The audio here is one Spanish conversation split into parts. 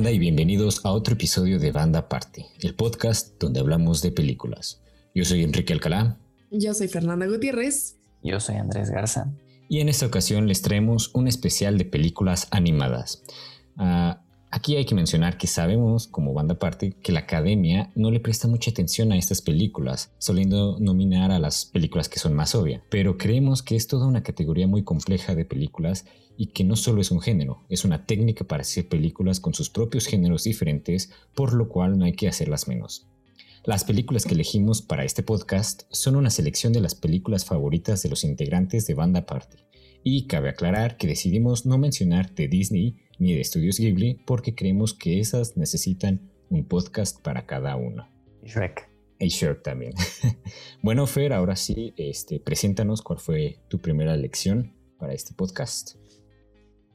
banda y bienvenidos a otro episodio de Banda Party, el podcast donde hablamos de películas. Yo soy Enrique Alcalá. Yo soy Fernanda Gutiérrez. Yo soy Andrés Garza. Y en esta ocasión les traemos un especial de películas animadas. Ah, Aquí hay que mencionar que sabemos, como banda aparte, que la academia no le presta mucha atención a estas películas, soliendo nominar a las películas que son más obvias, pero creemos que es toda una categoría muy compleja de películas y que no solo es un género, es una técnica para hacer películas con sus propios géneros diferentes, por lo cual no hay que hacerlas menos. Las películas que elegimos para este podcast son una selección de las películas favoritas de los integrantes de Banda Party. Y cabe aclarar que decidimos no mencionar de Disney ni de Estudios Ghibli porque creemos que esas necesitan un podcast para cada uno. Shrek. Y Shrek también. bueno, Fer, ahora sí, este, preséntanos cuál fue tu primera lección para este podcast.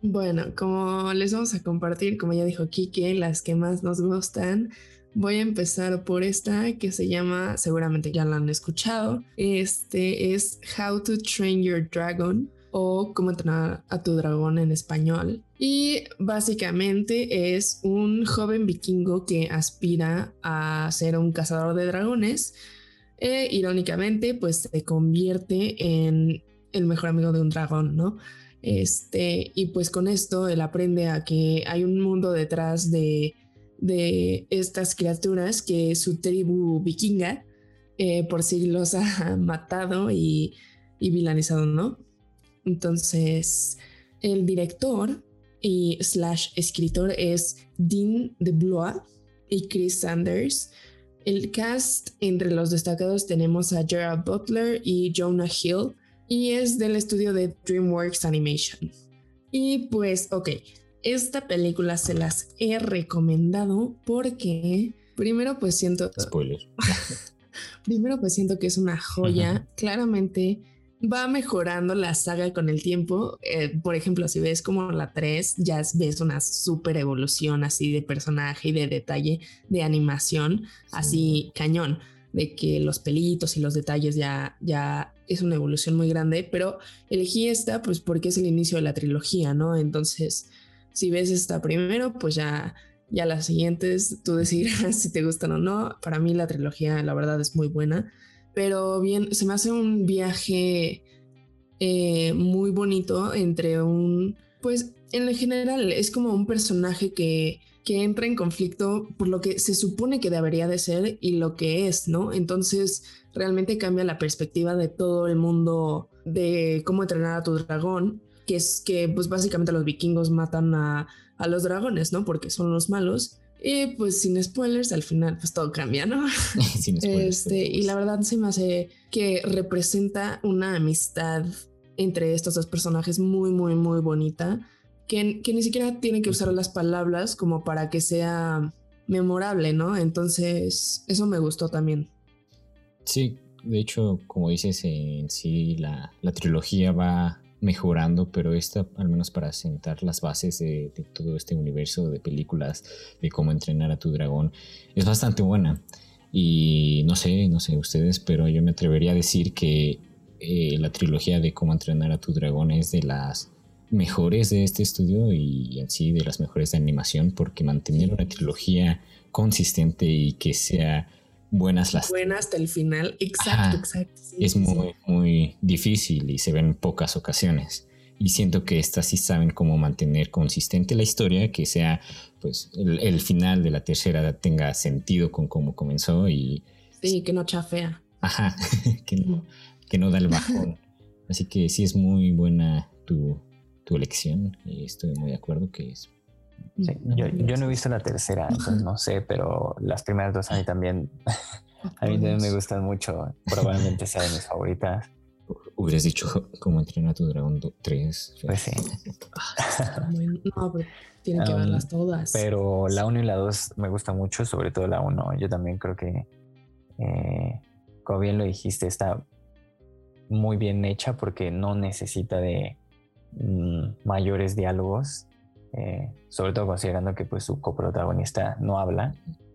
Bueno, como les vamos a compartir, como ya dijo Kike, las que más nos gustan, voy a empezar por esta que se llama, seguramente ya la han escuchado, este es How to Train Your Dragon o Cómo entrenar a tu dragón en español. Y básicamente es un joven vikingo que aspira a ser un cazador de dragones. E irónicamente, pues se convierte en el mejor amigo de un dragón, ¿no? Este, y pues con esto él aprende a que hay un mundo detrás de, de estas criaturas que su tribu vikinga eh, por siglos ha matado y, y vilanizado, ¿no? Entonces, el director y slash escritor es Dean DeBlois y Chris Sanders. El cast entre los destacados tenemos a Gerard Butler y Jonah Hill y es del estudio de DreamWorks Animation. Y pues, ok, esta película se las he recomendado porque primero pues siento... Spoiler. primero pues siento que es una joya. Claramente va mejorando la saga con el tiempo. Eh, por ejemplo, si ves como la 3, ya ves una super evolución así de personaje y de detalle de animación, así cañón, de que los pelitos y los detalles ya, ya es una evolución muy grande, pero elegí esta pues porque es el inicio de la trilogía, ¿no? Entonces, si ves esta primero, pues ya... Ya las siguientes, tú decidirás si te gustan o no. Para mí la trilogía, la verdad, es muy buena pero bien, se me hace un viaje eh, muy bonito entre un, pues en general es como un personaje que, que entra en conflicto por lo que se supone que debería de ser y lo que es, ¿no? Entonces realmente cambia la perspectiva de todo el mundo de cómo entrenar a tu dragón, que es que pues básicamente los vikingos matan a, a los dragones, ¿no? Porque son los malos y pues sin spoilers, al final pues todo cambia, ¿no? sin spoilers. Este, y la verdad se me hace que representa una amistad entre estos dos personajes muy, muy, muy bonita, que, que ni siquiera tiene que usar las palabras como para que sea memorable, ¿no? Entonces, eso me gustó también. Sí, de hecho, como dices, en sí la, la trilogía va mejorando, pero esta, al menos para sentar las bases de, todo este universo de películas, de cómo entrenar a tu dragón, es bastante buena. Y no sé, no sé ustedes, pero yo me atrevería a decir que eh, la trilogía de cómo entrenar a tu dragón es de las mejores de este estudio y en sí de las mejores de animación, porque mantener una trilogía consistente y que sea buenas las. Buenas hasta el final, exacto, exacto. es muy, muy difícil y se ven pocas ocasiones. Y siento que estas sí saben cómo mantener consistente la historia, que sea, pues, el, final de la tercera tenga sentido con cómo comenzó y. Sí, que no chafea. Ajá, que no, que no da el bajón. Así que sí es muy buena tu, tu elección y estoy muy de acuerdo que es yo, yo, no he visto la tercera, entonces no sé, pero las primeras dos a mí también, a mí también me gustan mucho. Probablemente sea de mis favoritas. Hubieras dicho cómo entrenar a tu dragón 3. Pues sí. no, pero tienen que verlas todas. Pero la 1 y la 2 me gusta mucho, sobre todo la 1. Yo también creo que, eh, como bien lo dijiste, está muy bien hecha porque no necesita de mm, mayores diálogos eh, sobre todo considerando que pues su coprotagonista no habla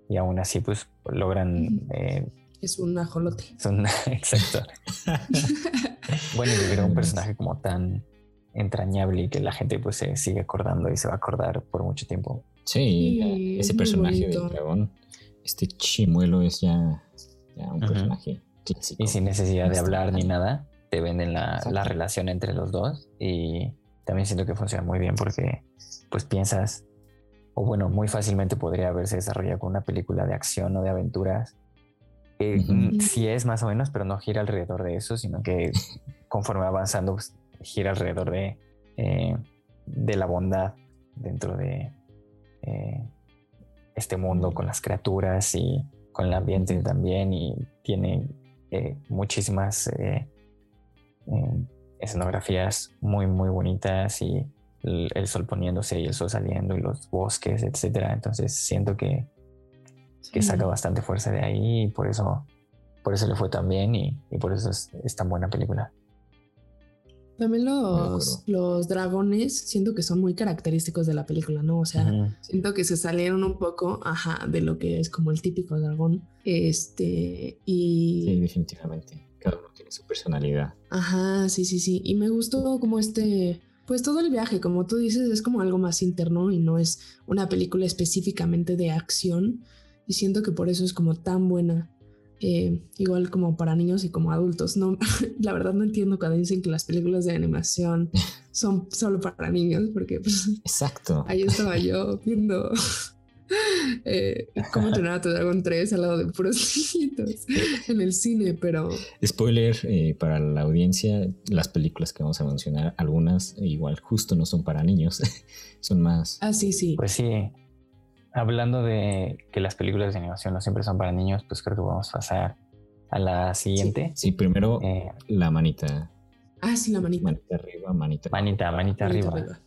y aún así pues logran... Eh, es un ajolote. exacto. bueno, y un personaje como tan entrañable y que la gente pues se sigue acordando y se va a acordar por mucho tiempo. Sí, ese personaje del dragón, este chimuelo es ya, un personaje clásico. Y sin necesidad de hablar ni nada, te venden la, la, relación entre los dos y también siento que funciona muy bien porque pues piensas, o bueno, muy fácilmente podría haberse desarrollado con una película de acción o de aventuras. Que sí es más o menos, pero no gira alrededor de eso, sino que conforme avanzando pues, gira alrededor de, eh, de la bondad dentro de eh, este mundo con las criaturas y con el ambiente también y tiene eh, muchísimas escenografías muy muy bonitas y el, sol poniéndose y el sol saliendo y los bosques, etcétera. Entonces siento que, que saca bastante fuerza de ahí y por eso, por eso le fue tan bien y, por eso es, tan buena película. También los, los dragones siento que son muy característicos de la película, ¿no? O sea, siento que se salieron un poco, ajá, de lo que es como el típico dragón. Este, y... Sí, definitivamente. Cada uno tiene su personalidad. Ajá, sí, sí, sí. Y me gustó como este, pues todo el viaje, como tú dices, es como algo más interno y no es una película específicamente de acción. Y siento que por eso es como tan buena. Eh, igual como para niños y como adultos. No, la verdad no entiendo cuando dicen que las películas de animación son solo para niños, porque pues, Exacto. Ahí estaba yo viendo eh, cómo entrenar a tu dragón 3 al lado de puros en el cine, pero... Spoiler eh, para la audiencia, las películas que vamos a mencionar, algunas igual justo no son para niños, son más... Ah, sí, sí. Pues sí, hablando de que las películas de animación no siempre son para niños, pues creo que vamos a pasar a la siguiente. Sí, primero eh, la manita. Ah, sí, la manita. Manita arriba, manita. Manita, manita, arriba.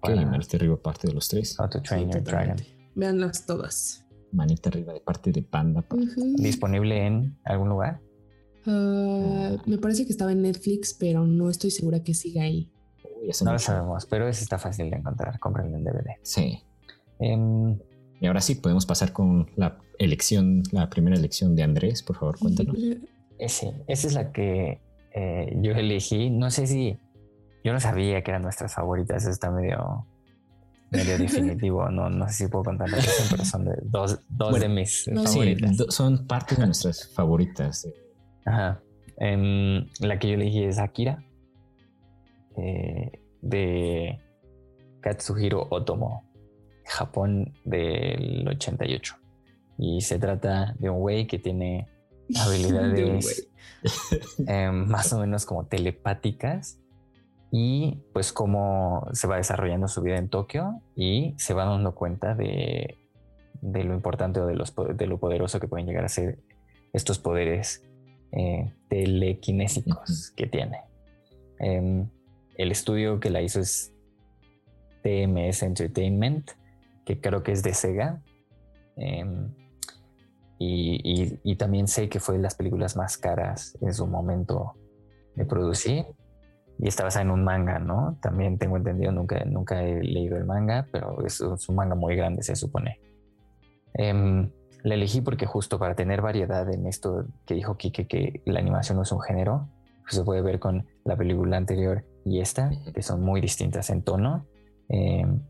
Ok, manita arriba parte de los tres. How to Train Your Dragon. Veanlas todas. Manita arriba de parte de Panda. ¿Disponible en algún lugar? Ah, me parece que estaba en Netflix, pero no estoy segura que siga ahí. no lo sabemos, pero ese está fácil de encontrar. Cómprenlo en DVD. Sí. Em, y ahora sí, podemos pasar con la elección, la primera elección de Andrés, por favor, cuéntanos. Ese, esa es la que eh, yo elegí. No sé si yo no sabía que eran nuestras favoritas. Eso está medio medio definitivo. No, no sé si puedo contar la pero son de dos, dos de mis favoritas. son parte de nuestras favoritas. Ajá. Em, la que yo elegí es Akira, eh, de Katsuhiro Otomo, Japón del 88. Y se trata de un güey que tiene habilidades em, más o menos como telepáticas y pues cómo se va desarrollando su vida en Tokio y se va dando cuenta de, lo importante o de, los, de lo poderoso que pueden llegar a ser estos poderes eh, telequinésicos que tiene. Em, el estudio que la hizo es TMS Entertainment, que creo que es de Sega. Em, y, y, también sé que fue de las películas más caras en su momento de producir y está basada en un manga, ¿no? También tengo entendido, nunca, nunca he leído el manga, pero es, un manga muy grande, se supone. Eh, la elegí porque justo para tener variedad en esto que dijo Kike, que la animación no es un género, pues se puede ver con la película anterior y esta, que son muy distintas en tono, em,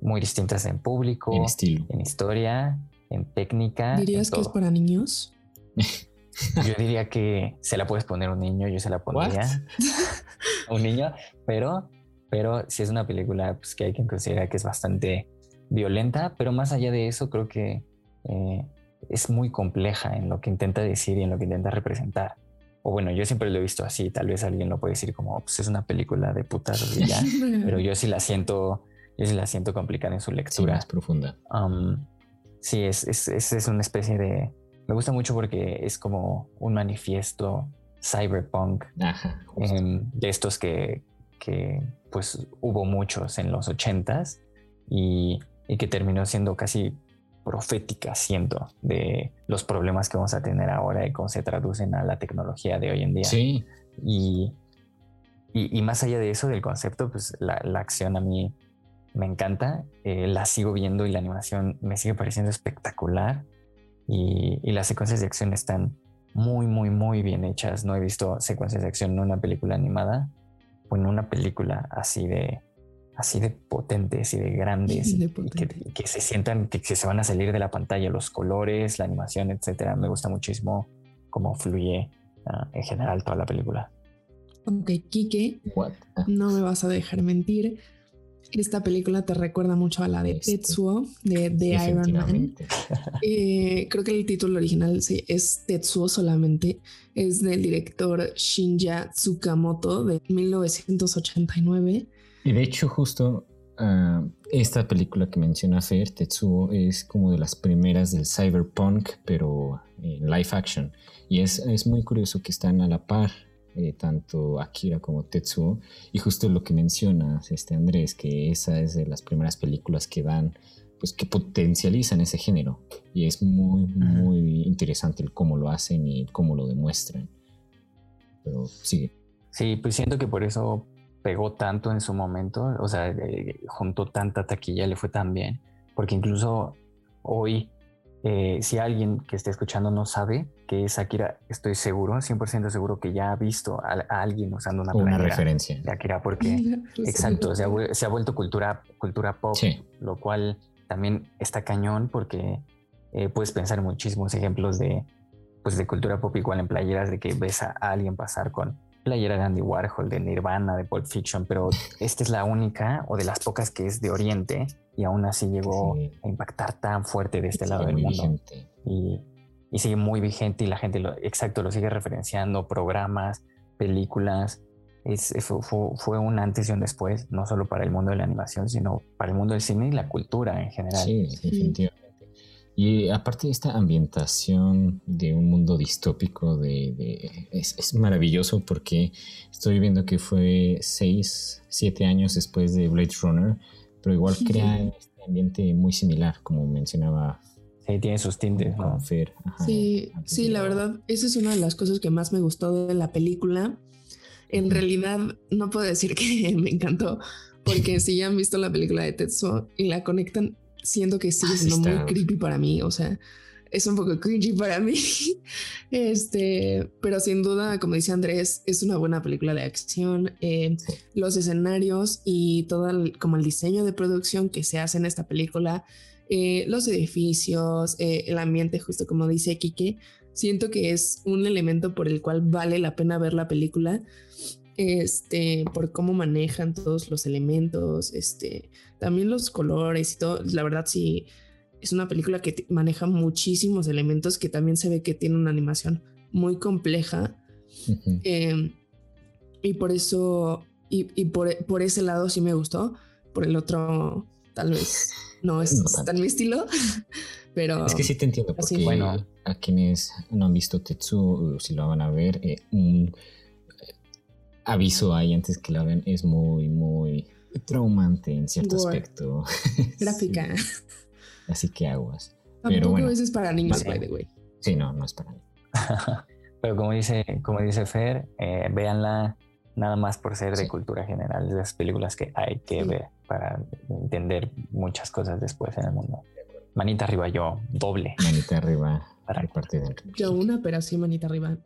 muy distintas en público, en estilo, en historia, en técnica. ¿Dirías que es para niños? Yo diría que se la puedes poner un niño, yo se la pondría a un niño, pero, pero si es una película pues, que hay que considerar que es bastante violenta, pero más allá de eso creo que eh, es muy compleja en lo que intenta decir y en lo que intenta representar. O bueno, yo siempre lo he visto así, tal vez alguien lo puede decir como, pues es una película de putas y ya, pero yo sí la siento, yo sí la siento complicada en su lectura. más profunda. Um, sí, es, es, es una especie de, me gusta mucho porque es como un manifiesto cyberpunk de estos que, que, pues hubo muchos en los ochentas y, y que terminó siendo casi profética, siento, de los problemas que vamos a tener ahora y cómo se traducen a la tecnología de hoy en día. Sí. Y, y, más allá de eso, del concepto, pues la, la acción a mí me encanta, eh, la sigo viendo y la animación me sigue pareciendo espectacular y, las secuencias de acción están muy, muy, muy bien hechas. No he visto secuencias de acción en una película animada o en una película así de, así de potentes y de grandes y, que, se sientan que, se van a salir de la pantalla, los colores, la animación, etcétera. Me gusta muchísimo cómo fluye ah, en general toda la película. Ok, Kike, ah. no me vas a dejar mentir. Esta película te recuerda mucho a la de este, Tetsuo, de, Iron Man. Eh, creo que el título original sí, es Tetsuo solamente. Es del director Shinja Tsukamoto de 1989. Y de hecho, justo ah, esta película que menciona Fer, Tetsuo, es como de las primeras del cyberpunk, pero en live action. Y es, es muy curioso que están a la par eh, tanto Akira como Tetsuo. Y justo lo que mencionas, este Andrés, que esa es de las primeras películas que dan, pues que potencializan ese género. Y es muy, muy interesante el cómo lo hacen y cómo lo demuestran. Pero sigue. Sí, pues siento que por eso pegó tanto en su momento, o sea, eh, juntó tanta taquilla, le fue tan bien, porque incluso hoy eh, si alguien que esté escuchando no sabe que es Akira, estoy seguro, 100% seguro que ya ha visto a, alguien usando una, una referencia. de Akira, porque exacto, se ha, vuelto cultura, cultura pop, lo cual también está cañón porque eh, puedes pensar en muchísimos ejemplos de, pues de cultura pop igual en playeras, de que ves a alguien pasar con playera de Andy Warhol, de Nirvana, de Pulp Fiction, pero esta es la única o de las pocas que es de Oriente y aún así llegó a impactar tan fuerte de este lado del mundo. Y, y, sigue muy vigente y la gente, lo, exacto, lo sigue referenciando, programas, películas. Es, fue, fue, un antes y un después, no solo para el mundo de la animación, sino para el mundo del cine y la cultura en general. Sí, definitivamente. Y aparte de esta ambientación de un mundo distópico, de, es, es, maravilloso porque estoy viendo que fue seis, siete años después de Blade Runner pero igual crea este ambiente muy similar, como mencionaba. Sí, tiene sus tintes, ¿no? sí, sí, la verdad, esa es una de las cosas que más me gustó de la película. En realidad, no puedo decir que me encantó, porque si ya han visto la película de Tetsuo y la conectan, siento que sigue siendo muy creepy para mí. O sea, es un poco cringy para mí. Este, pero sin duda, como dice Andrés, es una buena película de acción. Eh, los escenarios y todo el, como el diseño de producción que se hace en esta película, eh, los edificios, eh, el ambiente, justo como dice Kike, siento que es un elemento por el cual vale la pena ver la película. Este, por cómo manejan todos los elementos, este, también los colores y todo. La verdad, sí es una película que maneja muchísimos elementos que también se ve que tiene una animación muy compleja. Em, y por eso, y, por, ese lado sí me gustó. Por el otro, tal vez no es tan mi estilo. Pero es que sí te entiendo, porque bueno, a quienes no han visto Tetsu, si lo van a ver, eh, un aviso ahí antes que la vean es muy, muy traumante en cierto aspecto. Gráfica. Así que aguas. Pero bueno, es para niños, by the way. Sí, no, no es para niños. Pero como dice, como dice Fer, eh, véanla nada más por ser de cultura general, de las películas que hay que ver para entender muchas cosas después en el mundo. Manita arriba yo, doble. Manita arriba para parte de Yo una, pero sí manita arriba.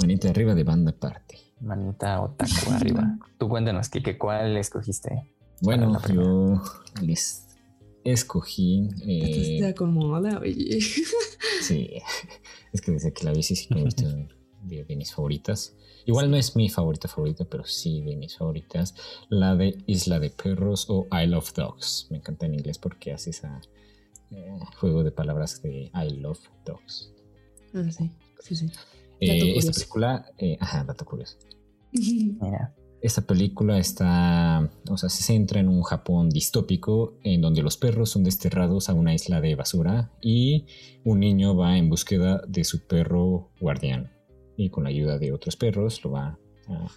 Manita arriba de banda parte. Manita otaku arriba. Tú cuéntanos, Kike, ¿cuál escogiste? Bueno, yo les escogí. Eh, te acomoda, oye. sí, es que desde que la vi sí, sí me de, de, mis favoritas. Igual no es mi favorita favorita, pero sí de mis favoritas. La de Isla de Perros o I Love Dogs. Me encanta en inglés porque hace ese eh, juego de palabras de I Love Dogs. Ah, sí, sí, sí. Eh, esta película, eh, ajá, dato curioso. Mira. Esta película está, o sea, se centra en un Japón distópico en donde los perros son desterrados a una isla de basura y un niño va en búsqueda de su perro guardián y con la ayuda de otros perros lo va a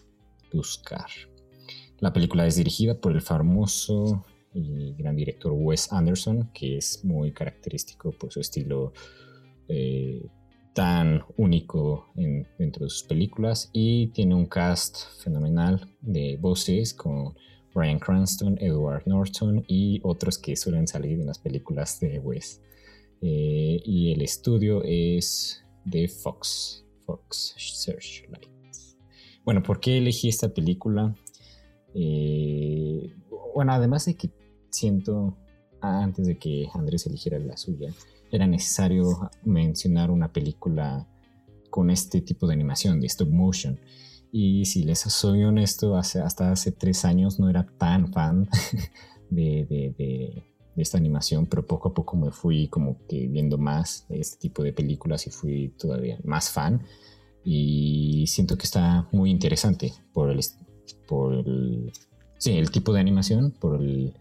buscar. La película es dirigida por el famoso y gran director Wes Anderson, que es muy característico por su estilo eh, tan único dentro de sus películas y tiene un cast fenomenal de voces con Brian Cranston, Edward Norton y otros que suelen salir en las películas de Wes. Eh, y el estudio es de Fox, Fox Searchlight. Bueno, ¿por qué elegí esta película? Eh, bueno, además de que siento, antes de que Andrés eligiera la suya, era necesario mencionar una película con este tipo de animación, de stop motion. Y si les soy honesto, hasta hace tres años no era tan fan de, esta animación, pero poco a poco me fui como que viendo más de este tipo de películas y fui todavía más fan. Y siento que está muy interesante por el, por el, sí, el tipo de animación, por el,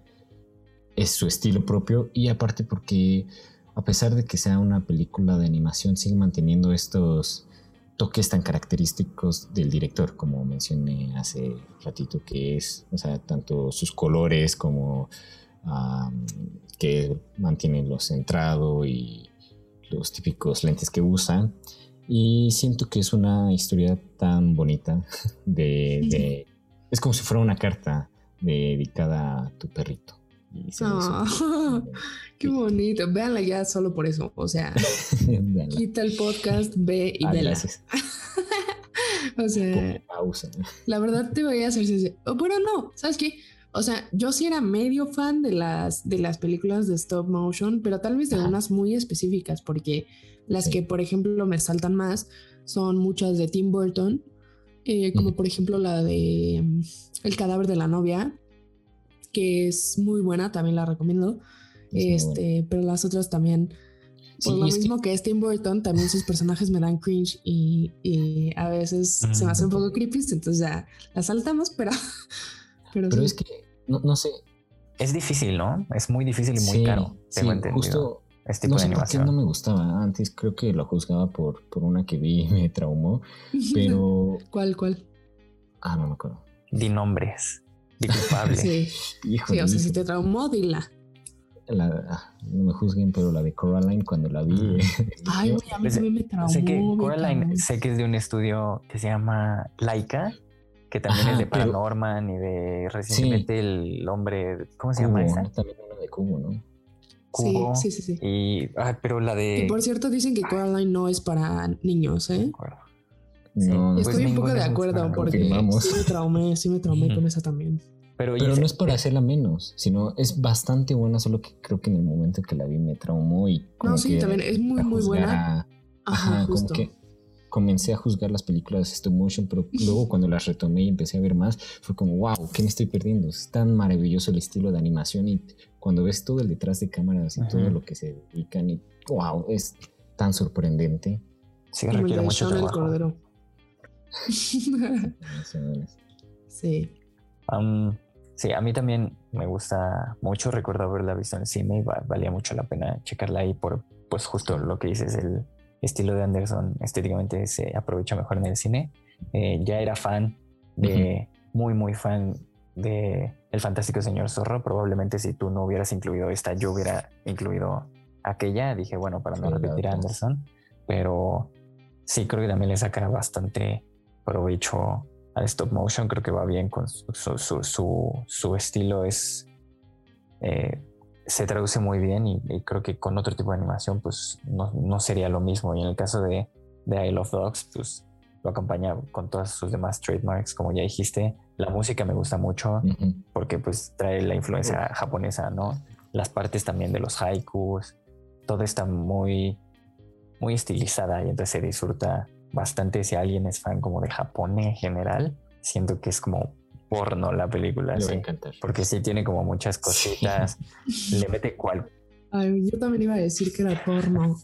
es su estilo propio y aparte porque a pesar de que sea una película de animación sigue manteniendo estos toques tan característicos del director, como mencioné hace ratito, que es, o sea, tanto sus colores como que mantienen lo centrado y los típicos lentes que usan. Y siento que es una historia tan bonita de, es como si fuera una carta dedicada a tu perrito. Ah, qué bonito. Véanla ya solo por eso. O sea, quita el podcast, ve y ah, o sea, la verdad te voy a hacer. Bueno, no, ¿sabes qué? O sea, yo sí era medio fan de las, de las películas de stop motion, pero tal vez de unas muy específicas, porque las que, por ejemplo, me saltan más son muchas de Tim Burton, eh, como por ejemplo la de mm, El cadáver de la novia, que es muy buena, también la recomiendo. este, pero las otras también. Por lo mismo que... es Tim Burton, también sus personajes me dan cringe y, a veces se me hace un poco creepy, entonces ya las saltamos, pero. Pero, pero es que, no, sé. Es difícil, ¿no? Es muy difícil y muy caro. Tengo entendido. Justo, este tipo no sé de animación. Por qué no me gustaba. Antes creo que lo juzgaba por, por una que vi y me traumó, pero. ¿Cuál, cuál? Ah, no me acuerdo. Di nombres culpable. Sí. sí, o sea, si te traumó, dila. Ah, no me juzguen, pero la de Coraline cuando la vi. Mm. Ay, a mí también me traumó. Sé que Coraline, sé que es de un estudio que se llama Laika, que también es de Paranorman y de recientemente el hombre. ¿Cómo se llama esa? También una de Cubo, ¿no? Cubo. Sí, sí, sí. Y, pero la de. Y por cierto, dicen que Coraline no es para niños, ¿eh? No, Estoy un poco de acuerdo porque sí me traumé, sí me traumé con esa también. Pero, no es por hacerla menos, sino es bastante buena, solo que creo que en el momento que la vi me traumó y como No, sí, también es muy, muy buena. Ajá, como que comencé a juzgar las películas de stop motion, pero luego cuando las retomé y empecé a ver más, fue como, wow, ¿qué me estoy perdiendo? Es tan maravilloso el estilo de animación y cuando ves todo el detrás de cámaras y todo lo que se dedican y, wow, es tan sorprendente. Sí, requiere mucho trabajo. El cordero. sí. sí, a mí también me gusta mucho. Recuerdo haberla visto en el cine y valía mucho la pena checarla ahí por, pues justo lo que dices, el estilo de Anderson estéticamente se aprovecha mejor en el cine. Eh, ya era fan de, muy, muy fan de El Fantástico Señor Zorro. Probablemente si tú no hubieras incluido esta, yo hubiera incluido aquella. Dije, bueno, para no repetir a Anderson, pero sí creo que también le saca bastante provecho al stop motion, creo que va bien con su, estilo, es eh, se traduce muy bien y, creo que con otro tipo de animación pues no, sería lo mismo. Y en el caso de, de I Love Dogs, pues lo acompaña con todas sus demás trademarks, como ya dijiste. La música me gusta mucho porque pues trae la influencia japonesa, ¿no? Las partes también de los haikus, todo está muy, muy estilizada y entonces se disfruta bastante si alguien es fan como de Japón en general. Siento que es como porno la película. Porque sí tiene como muchas cositas. Le mete cual. Ay, yo también iba a decir que era porno.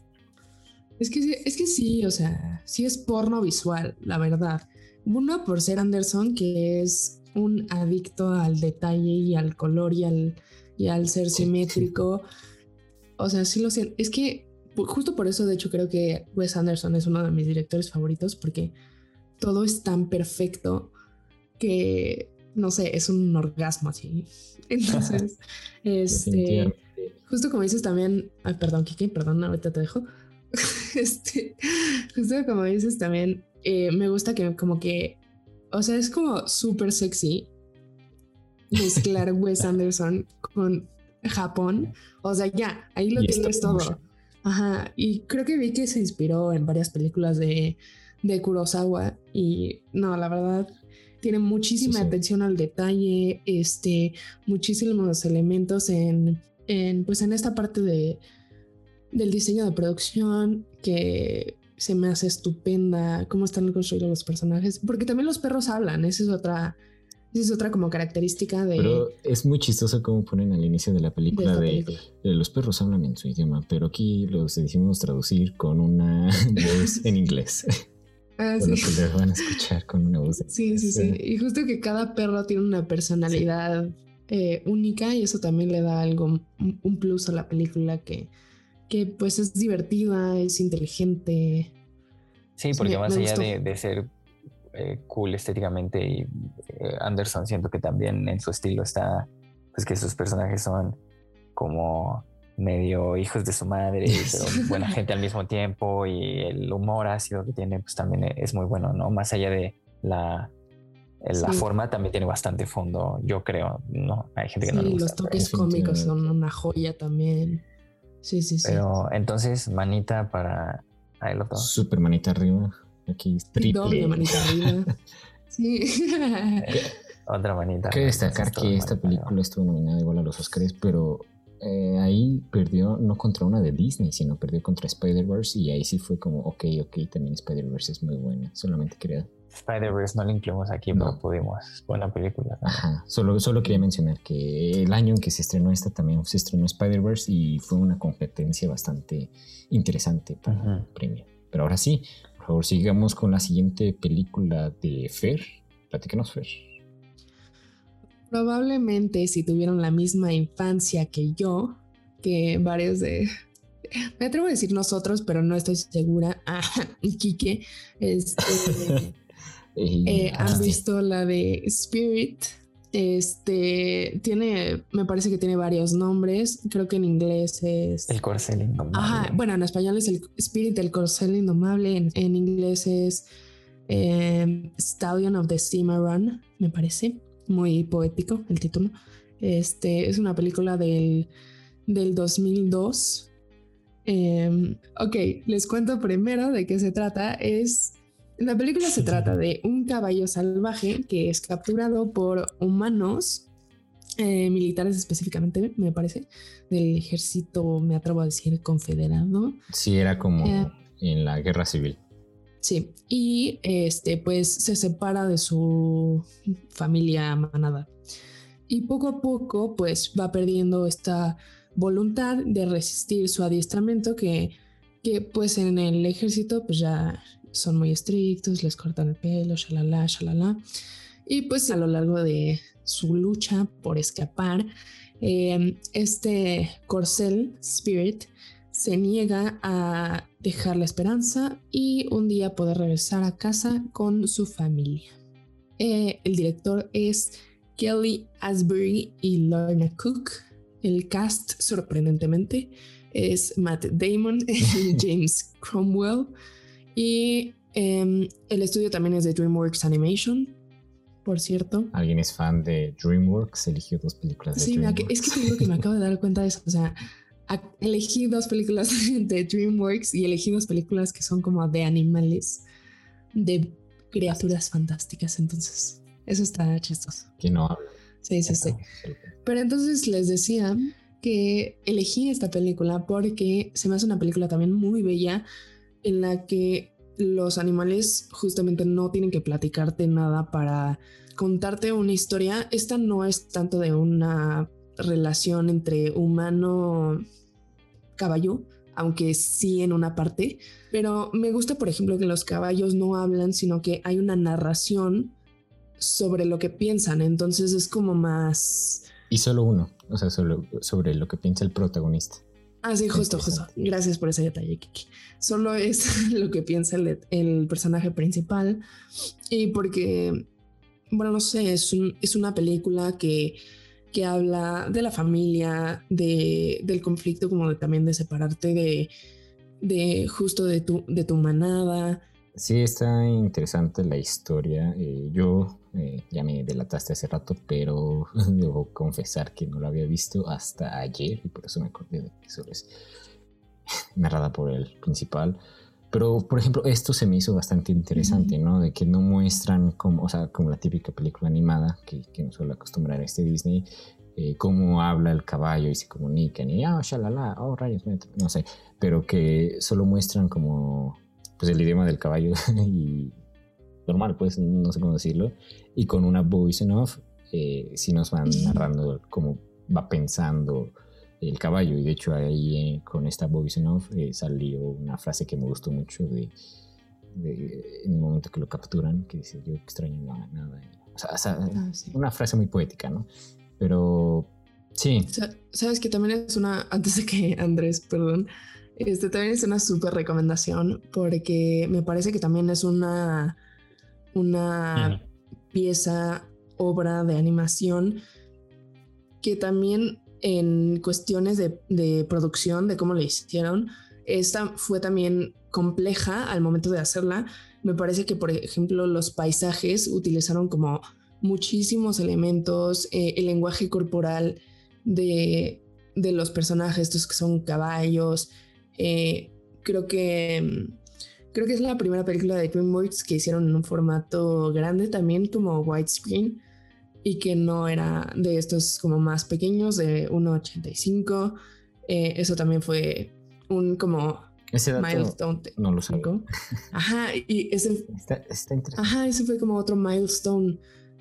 Es que, es que sí, o sea, sí es porno visual, la verdad. Uno por ser Anderson, que es un adicto al detalle y al color y al, y al ser simétrico. O sea, sí lo siento. Es que justo por eso, de hecho, creo que Wes Anderson es uno de mis directores favoritos porque todo es tan perfecto que, no sé, es un orgasmo así. Entonces, este, justo como dices también, ay, perdón, Kiki, perdón, ahorita te dejo. este, justo como dices también, eh, me gusta que como que, o sea, es como súper sexy mezclar Wes Anderson con Japón. O sea, ya, ahí lo tienes todo. Ajá, y creo que vi que se inspiró en varias películas de, de Kurosawa y no, la verdad, tiene muchísima atención al detalle, este, muchísimos elementos en, en, pues en esta parte de, del diseño de producción que se me hace estupenda, cómo están construidos los personajes, porque también los perros hablan, esa es otra, esa es otra como característica de... Pero es muy chistoso cómo ponen al inicio de la película de, los perros hablan en su idioma, pero aquí los decidimos traducir con una voz en inglés. Ah, sí. que les van a escuchar con una voz. Sí, sí, sí. Y justo que cada perro tiene una personalidad eh, única y eso también le da algo, un plus a la película que, que pues es divertida, es inteligente. Sí, porque más allá de, ser eh, cool estéticamente y eh, Anderson siento que también en su estilo está, pues que sus personajes son como medio hijos de su madre, pero buena gente al mismo tiempo y el humor ácido que tiene pues también es muy bueno, ¿no? Más allá de la, la forma también tiene bastante fondo, yo creo, ¿no? Hay gente que no le gusta. los toques cómicos son una joya también. Sí, sí, sí. Pero entonces, manita para ahí lo Super manita arriba. Aquí triple. Doble manita arriba. sí. Otra manita. Quiero destacar que esta película estuvo nominada igual a los Oscars, pero eh, ahí perdió no contra una de Disney, sino perdió contra Spider-Verse y ahí sí fue como, ok, ok, también Spider-Verse es muy buena. Solamente quería Spider-Verse no la incluimos aquí, no. pudimos. Buena película. Ajá, solo, solo quería mencionar que el año en que se estrenó esta también se estrenó Spider-Verse y fue una competencia bastante interesante para el premio. Pero ahora sí, por favor, sigamos con la siguiente película de Fer. Platícanos, Fer. Probablemente si tuvieron la misma infancia que yo, que varios de, me atrevo a decir nosotros, pero no estoy segura. Ah, Kike, este, Eh, ¿Han visto la de Spirit? Este tiene, me parece que tiene varios nombres. Creo que en inglés es El Corcel Indomable. Ajá, bueno, en español es el Spirit, el Corcel Indomable. En, inglés es em, Stallion of the Cimarron, me parece. Muy poético el título. Este es una película del, del 2002. Em, ok, les cuento primero de qué se trata. Es la película se trata de un caballo salvaje que es capturado por humanos, eh, militares específicamente, me parece, del ejército, me atrevo a decir, confederado. Sí, era como eh, en la guerra civil. Sí, y este, pues se separa de su familia manada. Y poco a poco, pues va perdiendo esta voluntad de resistir su adiestramiento que, que pues en el ejército, pues ya son muy estrictos, les cortan el pelo, shalala, shalala. Y pues a lo largo de su lucha por escapar, em, este corcel Spirit se niega a dejar la esperanza y un día poder regresar a casa con su familia. Eh, el director es Kelly Asbury y Lorna Cook. El cast, sorprendentemente, es Matt Damon y James Cromwell. Y em, el estudio también es de DreamWorks Animation, por cierto. ¿Alguien es fan de DreamWorks? Eligió dos películas de sí, DreamWorks. es que te digo que me acabo de dar cuenta de eso. O sea, elegí dos películas de DreamWorks y elegí dos películas que son como de animales, de criaturas fantásticas. Entonces, eso está chistoso. Que no habla. Sí, sí, sí. Pero entonces les decía que elegí esta película porque se me hace una película también muy bella en la que los animales justamente no tienen que platicarte nada para contarte una historia. Esta no es tanto de una relación entre humano caballo, aunque sí en una parte, pero me gusta por ejemplo que los caballos no hablan, sino que hay una narración sobre lo que piensan, entonces es como más... Y solo uno, o sea, solo sobre lo que piensa el protagonista. Ah, sí, justo, justo. Gracias por ese detalle, Kiki. Solo es lo que piensa el, personaje principal. Y porque, bueno, no sé, es, es una película que, que, habla de la familia, de, del conflicto, como de, también de separarte de, de justo de tu, de tu manada. Sí, está interesante la historia. Eh, yo eh, ya me delataste hace rato, pero debo confesar que no lo había visto hasta ayer y por eso me acordé de que solo es narrada por el principal. Pero, por ejemplo, esto se me hizo bastante interesante, ¿no? De que no muestran como, o sea, como la típica película animada que, que nos suele acostumbrar a este Disney, eh, cómo habla el caballo y se comunican y, ah, shalala, oh, rayos, no sé, pero que solo muestran como, pues, el idioma del caballo y normal, pues, no sé cómo decirlo, y con una voice en off, eh, sí nos van narrando cómo va pensando el caballo. Y de hecho ahí eh, con esta voice en off eh, salió una frase que me gustó mucho de, en el momento que lo capturan, que dice yo extraño nada. O sea, ah, una frase muy poética, ¿no? Pero sí. Sabes que también es una, antes de que Andrés, perdón, este también es una súper recomendación porque me parece que también es una, una pieza, obra de animación que también en cuestiones de, producción, de cómo lo hicieron, esta fue también compleja al momento de hacerla. Me parece que, por ejemplo, los paisajes utilizaron como muchísimos elementos, eh, el lenguaje corporal de, los personajes, estos que son caballos. Eh, creo que creo que es la primera película de DreamWorks que hicieron en un formato grande también como widescreen y que no era de estos como más pequeños, de 1,85. Eh, eso también fue un como ese dato milestone. No lo sé. Ajá, y ese, está, ajá, ese fue como otro milestone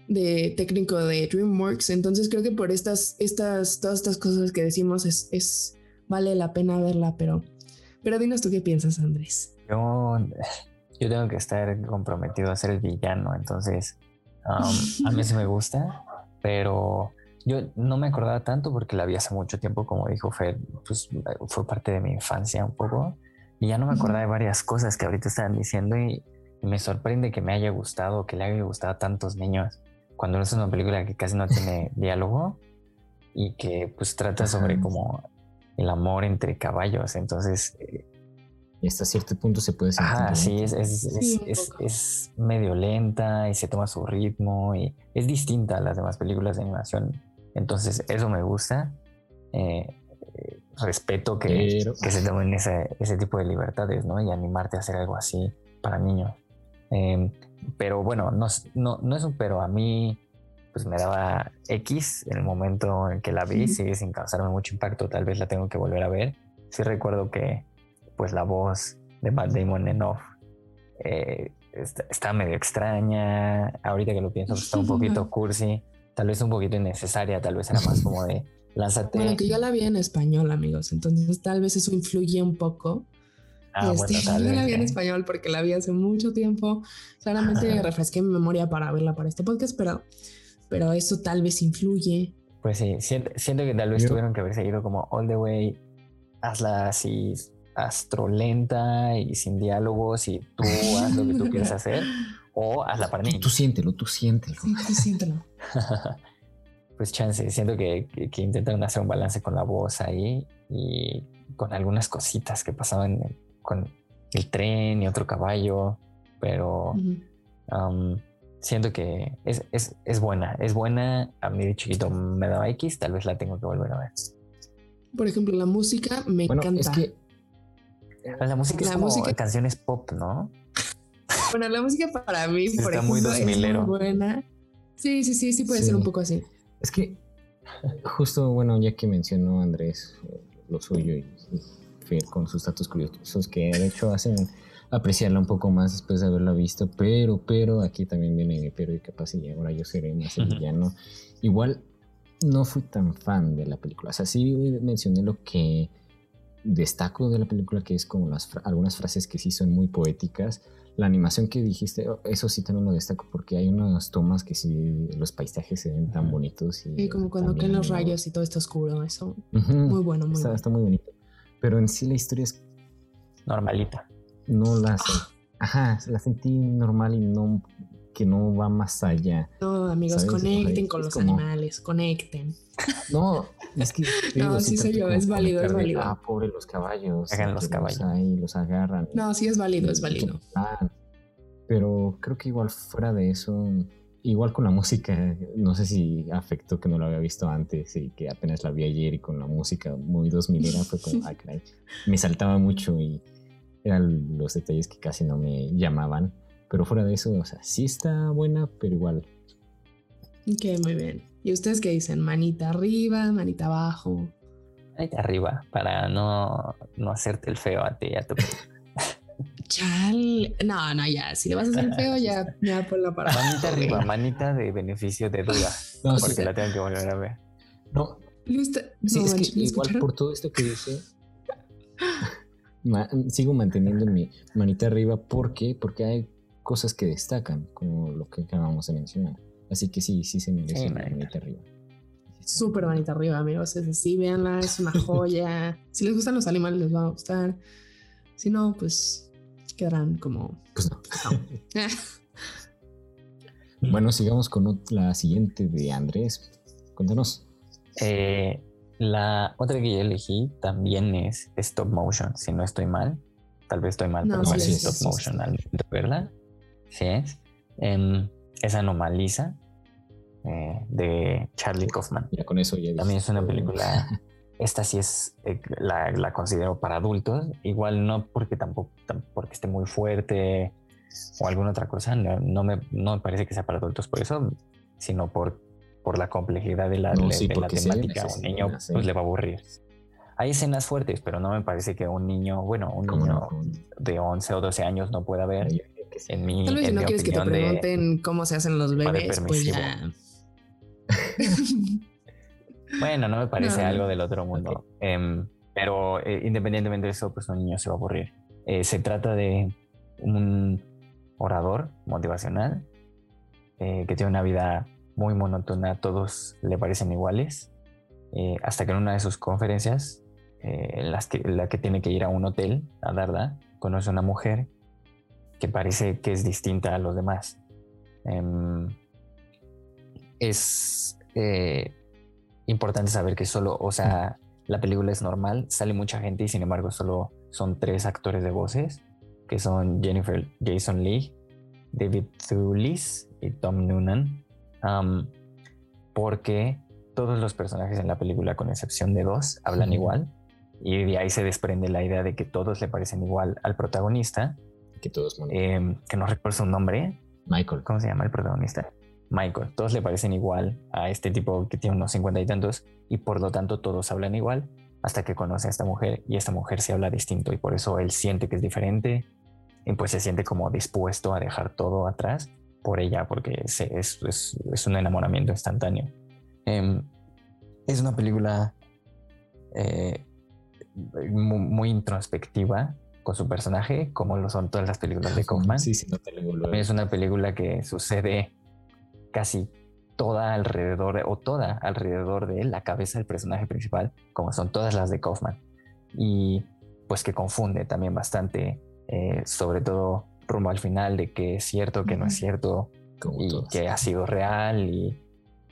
de técnico de DreamWorks. Entonces creo que por estas, estas, todas estas cosas que decimos es, es vale la pena verla, pero, pero dinos tú qué piensas, Andrés. Yo, yo tengo que estar comprometido a ser el villano, entonces a mí sí me gusta, pero yo no me acordaba tanto porque la vi hace mucho tiempo, como dijo Fed, pues fue parte de mi infancia un poco. Y ya no me acordaba de varias cosas que ahorita estaban diciendo y, me sorprende que me haya gustado, que le haya gustado a tantos niños, cuando es una película que casi no tiene diálogo y que pues trata sobre como el amor entre caballos. Entonces, eh, y hasta cierto punto se puede sentir. Ah, sí, es, es, medio lenta y se toma su ritmo y es distinta a las demás películas de animación. Entonces, eso me gusta. Eh, respeto que, que, se tomen ese, ese, tipo de libertades, ¿no? Y animarte a hacer algo así para niños. Em, pero bueno, no, no, no es un pero. A mí, pues me daba X en el momento en que la vi, sigue sin causarme mucho impacto. Tal vez la tengo que volver a ver. Sí recuerdo que pues la voz de Matt Damon en off eh, está, medio extraña. Ahorita que lo pienso, pues, está un poquito cursi, tal vez un poquito innecesaria, tal vez era más como de lánzate. Bueno, que yo la vi en español, amigos, entonces tal vez eso influye un poco. Ah, este, yo la vi en español porque la vi hace mucho tiempo. Claramente refresqué mi memoria para verla para este podcast, pero, pero eso tal vez influye. Pues sí, siento, que tal vez tuvieron que haber seguido como all the way, hazla así astrolenta y sin diálogos y tú haz lo que tú quieres hacer o haz la para Tú, siéntelo, tú siéntelo. tú siéntelo. pues chance, siento que, que, intentan hacer un balance con la voz ahí y con algunas cositas que pasaban con el tren y otro caballo, pero siento que es, es, es, buena, es buena. A mí de chiquito me daba X, tal vez la tengo que volver a ver. Por ejemplo, la música me encanta. Es que la música es como canciones pop, ¿no? Bueno, la música para mí, por ejemplo, es muy buena. Sí, sí, sí, sí puede ser un poco así. Es que justo, bueno, ya que mencionó Andrés eh, lo suyo y, con sus datos curiosos que de hecho hacen apreciarla un poco más después de haberla visto, pero, pero aquí también viene mi pero y capaz y ahora yo seré más el villano. Igual no fui tan fan de la película, o sea, sí mencioné lo que destaco de la película que es como las algunas frases que sí son muy poéticas. La animación que dijiste, oh, eso sí también lo destaco porque hay unas tomas que sí los paisajes se ven tan bonitos. Y como cuando caen los rayos y todo está oscuro, eso. Muy bueno, muy está, bueno. Está muy bonito. Pero en sí la historia es normalita. No la Ajá, la sentí normal y no que no va más allá. No, amigos, conecten con los animales, conecten. No, es que. no, sí soy yo, es válido, es válido. Ah, pobre los caballos. Hagan los caballos. Ahí los agarran. No, sí es válido, es válido. Pero creo que igual fuera de eso, igual con la música, no sé si afectó que no lo había visto antes y que apenas la vi ayer y con la música muy 2000 era, fue como, ay, caray, me saltaba mucho y eran los detalles que casi no me llamaban. Pero fuera de eso, o sea, sí está buena, pero igual. Ok, muy bien. ¿Y ustedes qué dicen? ¿Manita arriba, manita abajo? Manita arriba, para no, no hacerte el feo a ti y a tu Chal. No, no, ya. Si le vas a hacer el feo, ya, ya por la parada. Manita arriba, manita de beneficio de duda. No, porque la tengo que volver a ver. No. sí, es que igual por todo esto que dice, sigo manteniendo mi manita arriba. ¿Por qué? Porque hay cosas que destacan, como lo que acabamos de mencionar. Así que sí, sí se merece una manita arriba. Súper manita arriba, amigos. Es así, véanla, es una joya. si les gustan los animales, les va a gustar. Si no, pues quedarán como. Pues no. bueno, sigamos con la siguiente de Andrés. Cuéntanos. Eh, la otra que yo elegí también es stop motion, si no estoy mal. Tal vez estoy mal, pero no es stop motion ¿verdad? Sí es. Em, es Anomaliza eh, de Charlie Kaufman. Con eso ya También es una película. Esta sí es, eh, la, considero para adultos. Igual no porque tampoco porque esté muy fuerte o alguna otra cosa. No, me, no me parece que sea para adultos por eso, sino por por la complejidad de la, temática, un niño pues le va a aburrir. Hay escenas fuertes, pero no me parece que un niño, bueno, un niño de 11 o 12 años no pueda ver. En mi, Tal vez si no quieres que te pregunten cómo se hacen los bebés, pues ya. bueno, no me parece algo del otro mundo. Em, pero eh, independientemente de eso, pues un niño se va a aburrir. Eh, se trata de un orador motivacional eh, que tiene una vida muy monótona, todos le parecen iguales, eh, hasta que en una de sus conferencias, eh, las que, la que tiene que ir a un hotel a darla, conoce a una mujer que parece que es distinta a los demás. Em, es eh, importante saber que solo, o sea, la película es normal, sale mucha gente y sin embargo solo son tres actores de voces, que son Jennifer Jason Lee, David Thewlis y Tom Noonan porque todos los personajes en la película, con excepción de dos, hablan igual. Y de ahí se desprende la idea de que todos le parecen igual al protagonista. Que todos. Eh, que no recuerdo su nombre. Michael. ¿Cómo se llama el protagonista? Michael. Todos le parecen igual a este tipo que tiene unos cincuenta y tantos. Y por lo tanto todos hablan igual hasta que conoce a esta mujer y esta mujer se habla distinto y por eso él siente que es diferente y pues se siente como dispuesto a dejar todo atrás por ella, porque es, es, es un enamoramiento instantáneo. Em, es una película eh, muy, introspectiva con su personaje, como lo son todas las películas de Kaufman. Sí, sí, no te Es una película que sucede casi toda alrededor, o toda alrededor de la cabeza del personaje principal, como son todas las de Kaufman. Y pues que confunde también bastante, eh, sobre todo rumbo al final de que es cierto, que no es cierto, y que ha sido real y,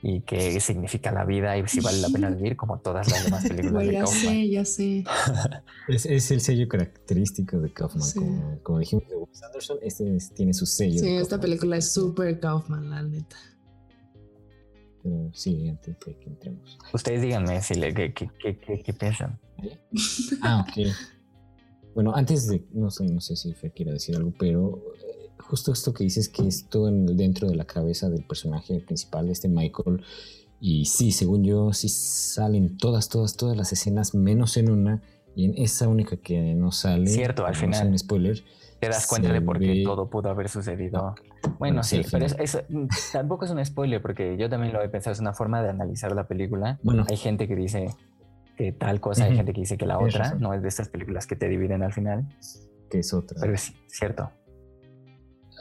y qué significa la vida y si vale la pena vivir, como todas las demás películas de ya sé, ya sé. es, el sello característico de Kaufman. Como, dijimos de Wes Anderson, este tiene su sello. Sí, esta película es súper Kaufman, la neta. Pero sí, antes de que entremos. Ustedes díganme si le, qué, qué, qué, qué piensan. Ah, ok. Bueno, antes de, no sé, no sé si Fer quiere decir algo, pero eh, justo esto que dices que es todo dentro de la cabeza del personaje principal, de este Michael, y sí, según yo, sí salen todas, todas, todas las escenas, menos en una, y en esa única que no sale. Cierto, al final. un spoiler. Te das cuenta de por qué todo pudo haber sucedido. bueno, sí, pero eso, mm, tampoco es un spoiler, porque yo también lo he pensado, es una forma de analizar la película. Bueno, hay gente que dice, que tal cosa, hay gente que dice que la otra, no es de estas películas que te dividen al final. Que es otra. Pero es cierto.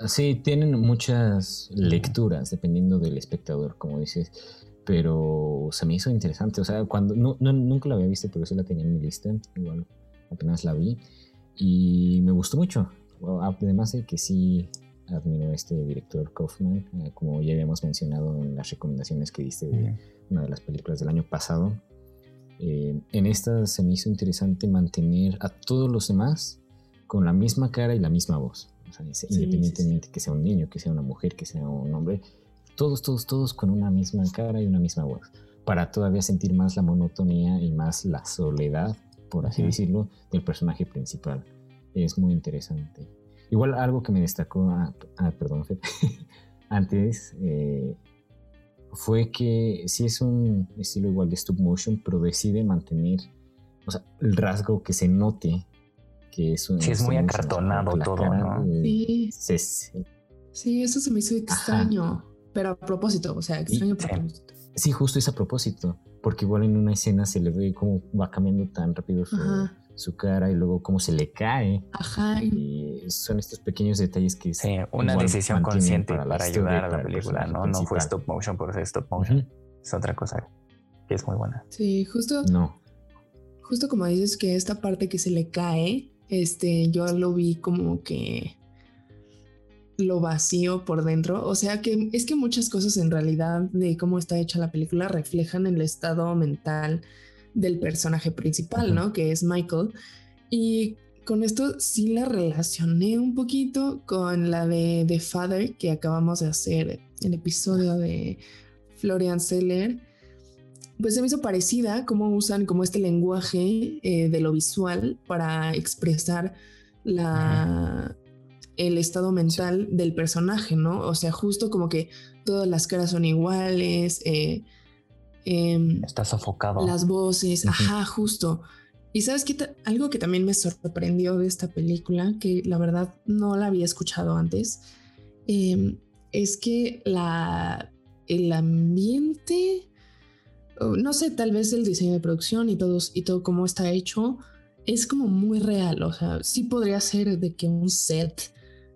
Sí, tienen muchas lecturas dependiendo del espectador, como dices, pero se me hizo interesante. O sea, cuando no, nunca la había visto, pero sí la tenía en mi lista. Igual apenas la vi y me gustó mucho. Además de que sí admiro a este director Kaufman, eh, como ya habíamos mencionado en las recomendaciones que diste de una de las películas del año pasado, eh, en esta se me hizo interesante mantener a todos los demás con la misma cara y la misma voz. independientemente que sea un niño, que sea una mujer, que sea un hombre, todos, todos, todos con una misma cara y una misma voz, para todavía sentir más la monotonía y más la soledad, por así decirlo, del personaje principal. es muy interesante. Igual algo que me destacó, ah, ah perdón, antes, eh, fue que sí es un estilo igual de stop motion, pero decide mantener o sea, el rasgo que se note que es un... Sí, es muy acartonado todo, ¿no? Sí. sí. eso se me hizo extraño, pero a propósito, o sea, extraño a propósito. Sí, justo es a propósito, porque igual en una escena se le ve cómo va cambiando tan rápido su, cara y luego cómo se le cae. Ajá. Y son estos pequeños detalles que... Sí, una decisión consciente para, ayudar a la película, ¿no? No fue stop motion por ser stop motion. Es otra cosa que es muy buena. Sí, justo... No. Justo como dices que esta parte que se le cae, este, yo lo vi como que lo vacío por dentro. O sea que es que muchas cosas en realidad de cómo está hecha la película reflejan el estado mental del personaje principal, ¿no? Que es Michael. Y con esto sí la relacioné un poquito con la de The Father que acabamos de hacer, el episodio de Florian Seller. Pues se me hizo parecida cómo usan como este lenguaje eh, de lo visual para expresar la, el estado mental del personaje, ¿no? O sea, justo como que todas las caras son iguales. Eh, em, Está sofocado. Las voces, ajá, justo. Y sabes qué, algo que también me sorprendió de esta película, que la verdad no la había escuchado antes, em, es que la, el ambiente, no sé, tal vez el diseño de producción y todo, y todo cómo está hecho, es como muy real. O sea, sí podría ser de que un set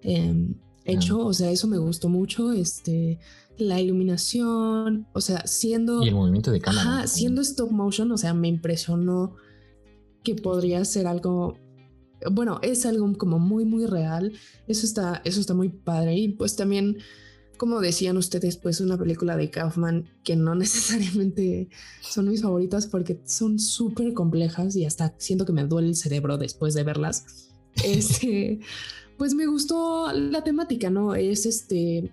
Em, hecho, o sea, eso me gustó mucho, este, la iluminación, o sea, siendo... Y el movimiento de cámara. Ajá, siendo stop motion, o sea, me impresionó que podría ser algo, bueno, es algo como muy, muy real, eso está, eso está muy padre y pues también... Como decían ustedes, pues una película de Kaufman que no necesariamente son mis favoritas porque son súper complejas y hasta siento que me duele el cerebro después de verlas. Este, pues me gustó la temática, ¿no? Es este,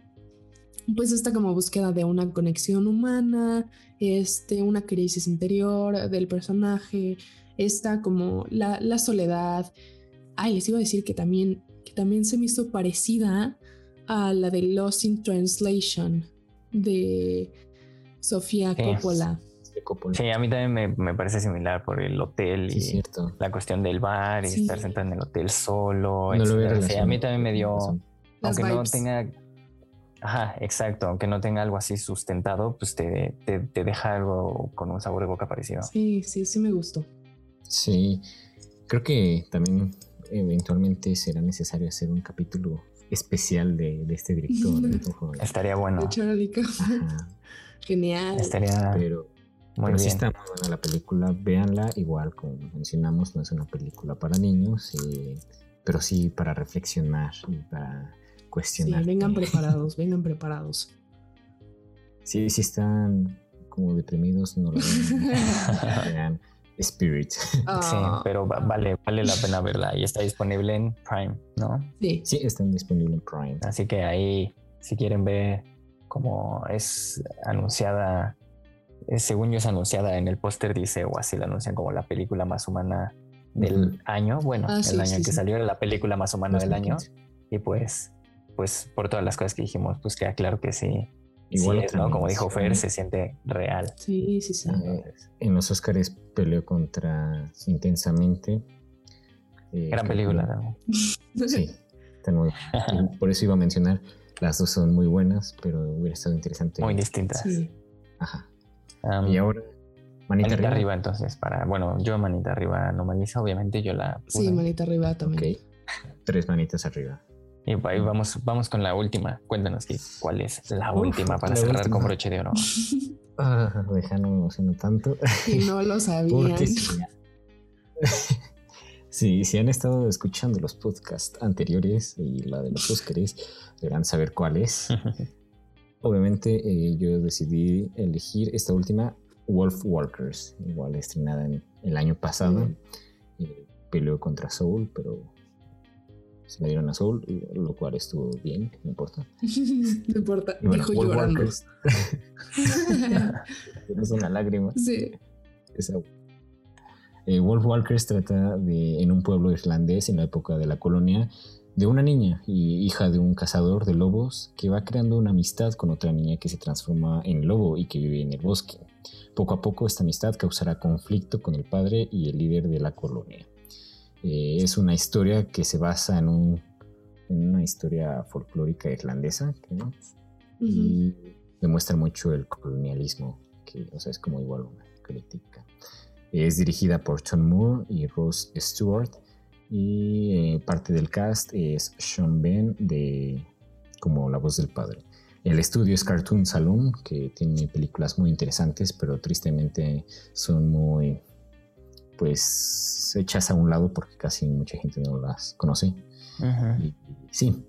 pues esta como búsqueda de una conexión humana, este, una crisis interior del personaje, esta como la, la soledad. Ay, les iba a decir que también, que también se me hizo parecida a la de Lost in Translation de Sofía Coppola. Sí, a mí también me, parece similar por el hotel y la cuestión del bar y estar sentado en el hotel solo. No sí, a mí también me dio, aunque no tenga, ajá, exacto, aunque no tenga algo así sustentado, pues te, te, deja algo con un sabor de boca parecido. Sí, sí, sí me gustó. Sí, creo que también eventualmente será necesario hacer un capítulo especial de, este director. Estaría bueno. Genial. Estaría... Pero muy bien. está muy buena la película, véanla, igual como mencionamos, no es una película para niños, pero sí para reflexionar y para cuestionar. Sí, vengan preparados, vengan preparados. Sí, si están como deprimidos, no lo vean. Spirit. Sí, ah. pero vale, vale la pena verla y está disponible en Prime, ¿no? Sí. Sí, está disponible en Prime. Así que ahí, si quieren ver cómo es anunciada eh, según yo es anunciada en el póster, dice, o así la anuncian como la película más humana del año. Bueno, ah, el año que salió era la película más humana del año. Y pues, pues por todas las cosas que dijimos, pues queda claro que sí. Igual ¿no? Como dijo Fer, se siente real. Sí, sí, sí. Eh, en los Oscars peleó contra Intensamente. Eh, Gran película, ¿no? Sí, por eso iba a mencionar, las dos son muy buenas, pero hubiera estado interesante. Muy distintas. Ajá y ahora, manita, arriba. entonces, para, bueno, yo manita arriba normaliza, obviamente yo la... Sí, manita arriba también. Tres manitas arriba. Y ahí vamos, vamos con la última. Cuéntanos cuál es la última para cerrar con broche de oro. ah, no tanto. Y no lo sabían. sí, si han estado escuchando los podcasts anteriores y la de los Óscares, deberán saber cuál es. obviamente eh, yo decidí elegir esta última, Wolf Walkers, igual estrenada en el año pasado. Eh, peleó contra Soul, pero se me dieron a Soul, lo cual estuvo bien, no importa. no importa, bueno, dijo llorando. Es una lágrima. Sí. Esa. Eh, Wolf Walkers trata de, en un pueblo irlandés en la época de la colonia, de una niña y hija de un cazador de lobos que va creando una amistad con otra niña que se transforma en lobo y que vive en el bosque. Poco a poco esta amistad causará conflicto con el padre y el líder de la colonia. Eh, es una historia que se basa en, un, en una historia folclórica irlandesa y demuestra mucho el colonialismo, que o sea, es como igual una crítica. Es dirigida por Tom Moore y Rose Stewart y eh, parte del cast es Sean Ben de como la voz del padre. El estudio es Cartoon Saloon, que tiene películas muy interesantes, pero tristemente son muy pues hechas a un lado porque casi mucha gente no las conoce. sí.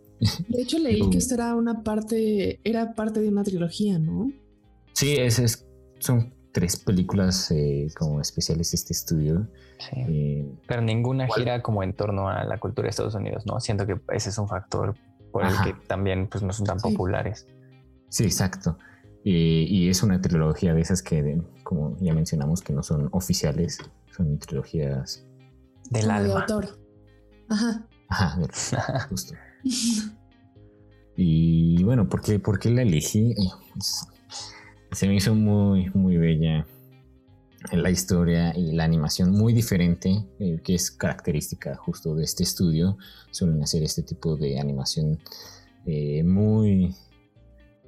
De hecho leí que esta era una parte, era parte de una trilogía, ¿no? Sí, es, es son tres películas eh, como especiales de este estudio. Sí. Eh, Pero ninguna gira como en torno a la cultura de Estados Unidos, ¿no? Siento que ese es un factor por el que también pues, no son tan populares. Sí, exacto. Y es una trilogía de esas que, como ya mencionamos, que no son oficiales, son trilogías del alma. De autor. Ajá. Ajá, justo. y bueno, ¿por qué, ¿por qué la elegí? se me hizo muy, muy bella la historia y la animación muy diferente, eh, que es característica justo de este estudio. Suelen hacer este tipo de animación eh, muy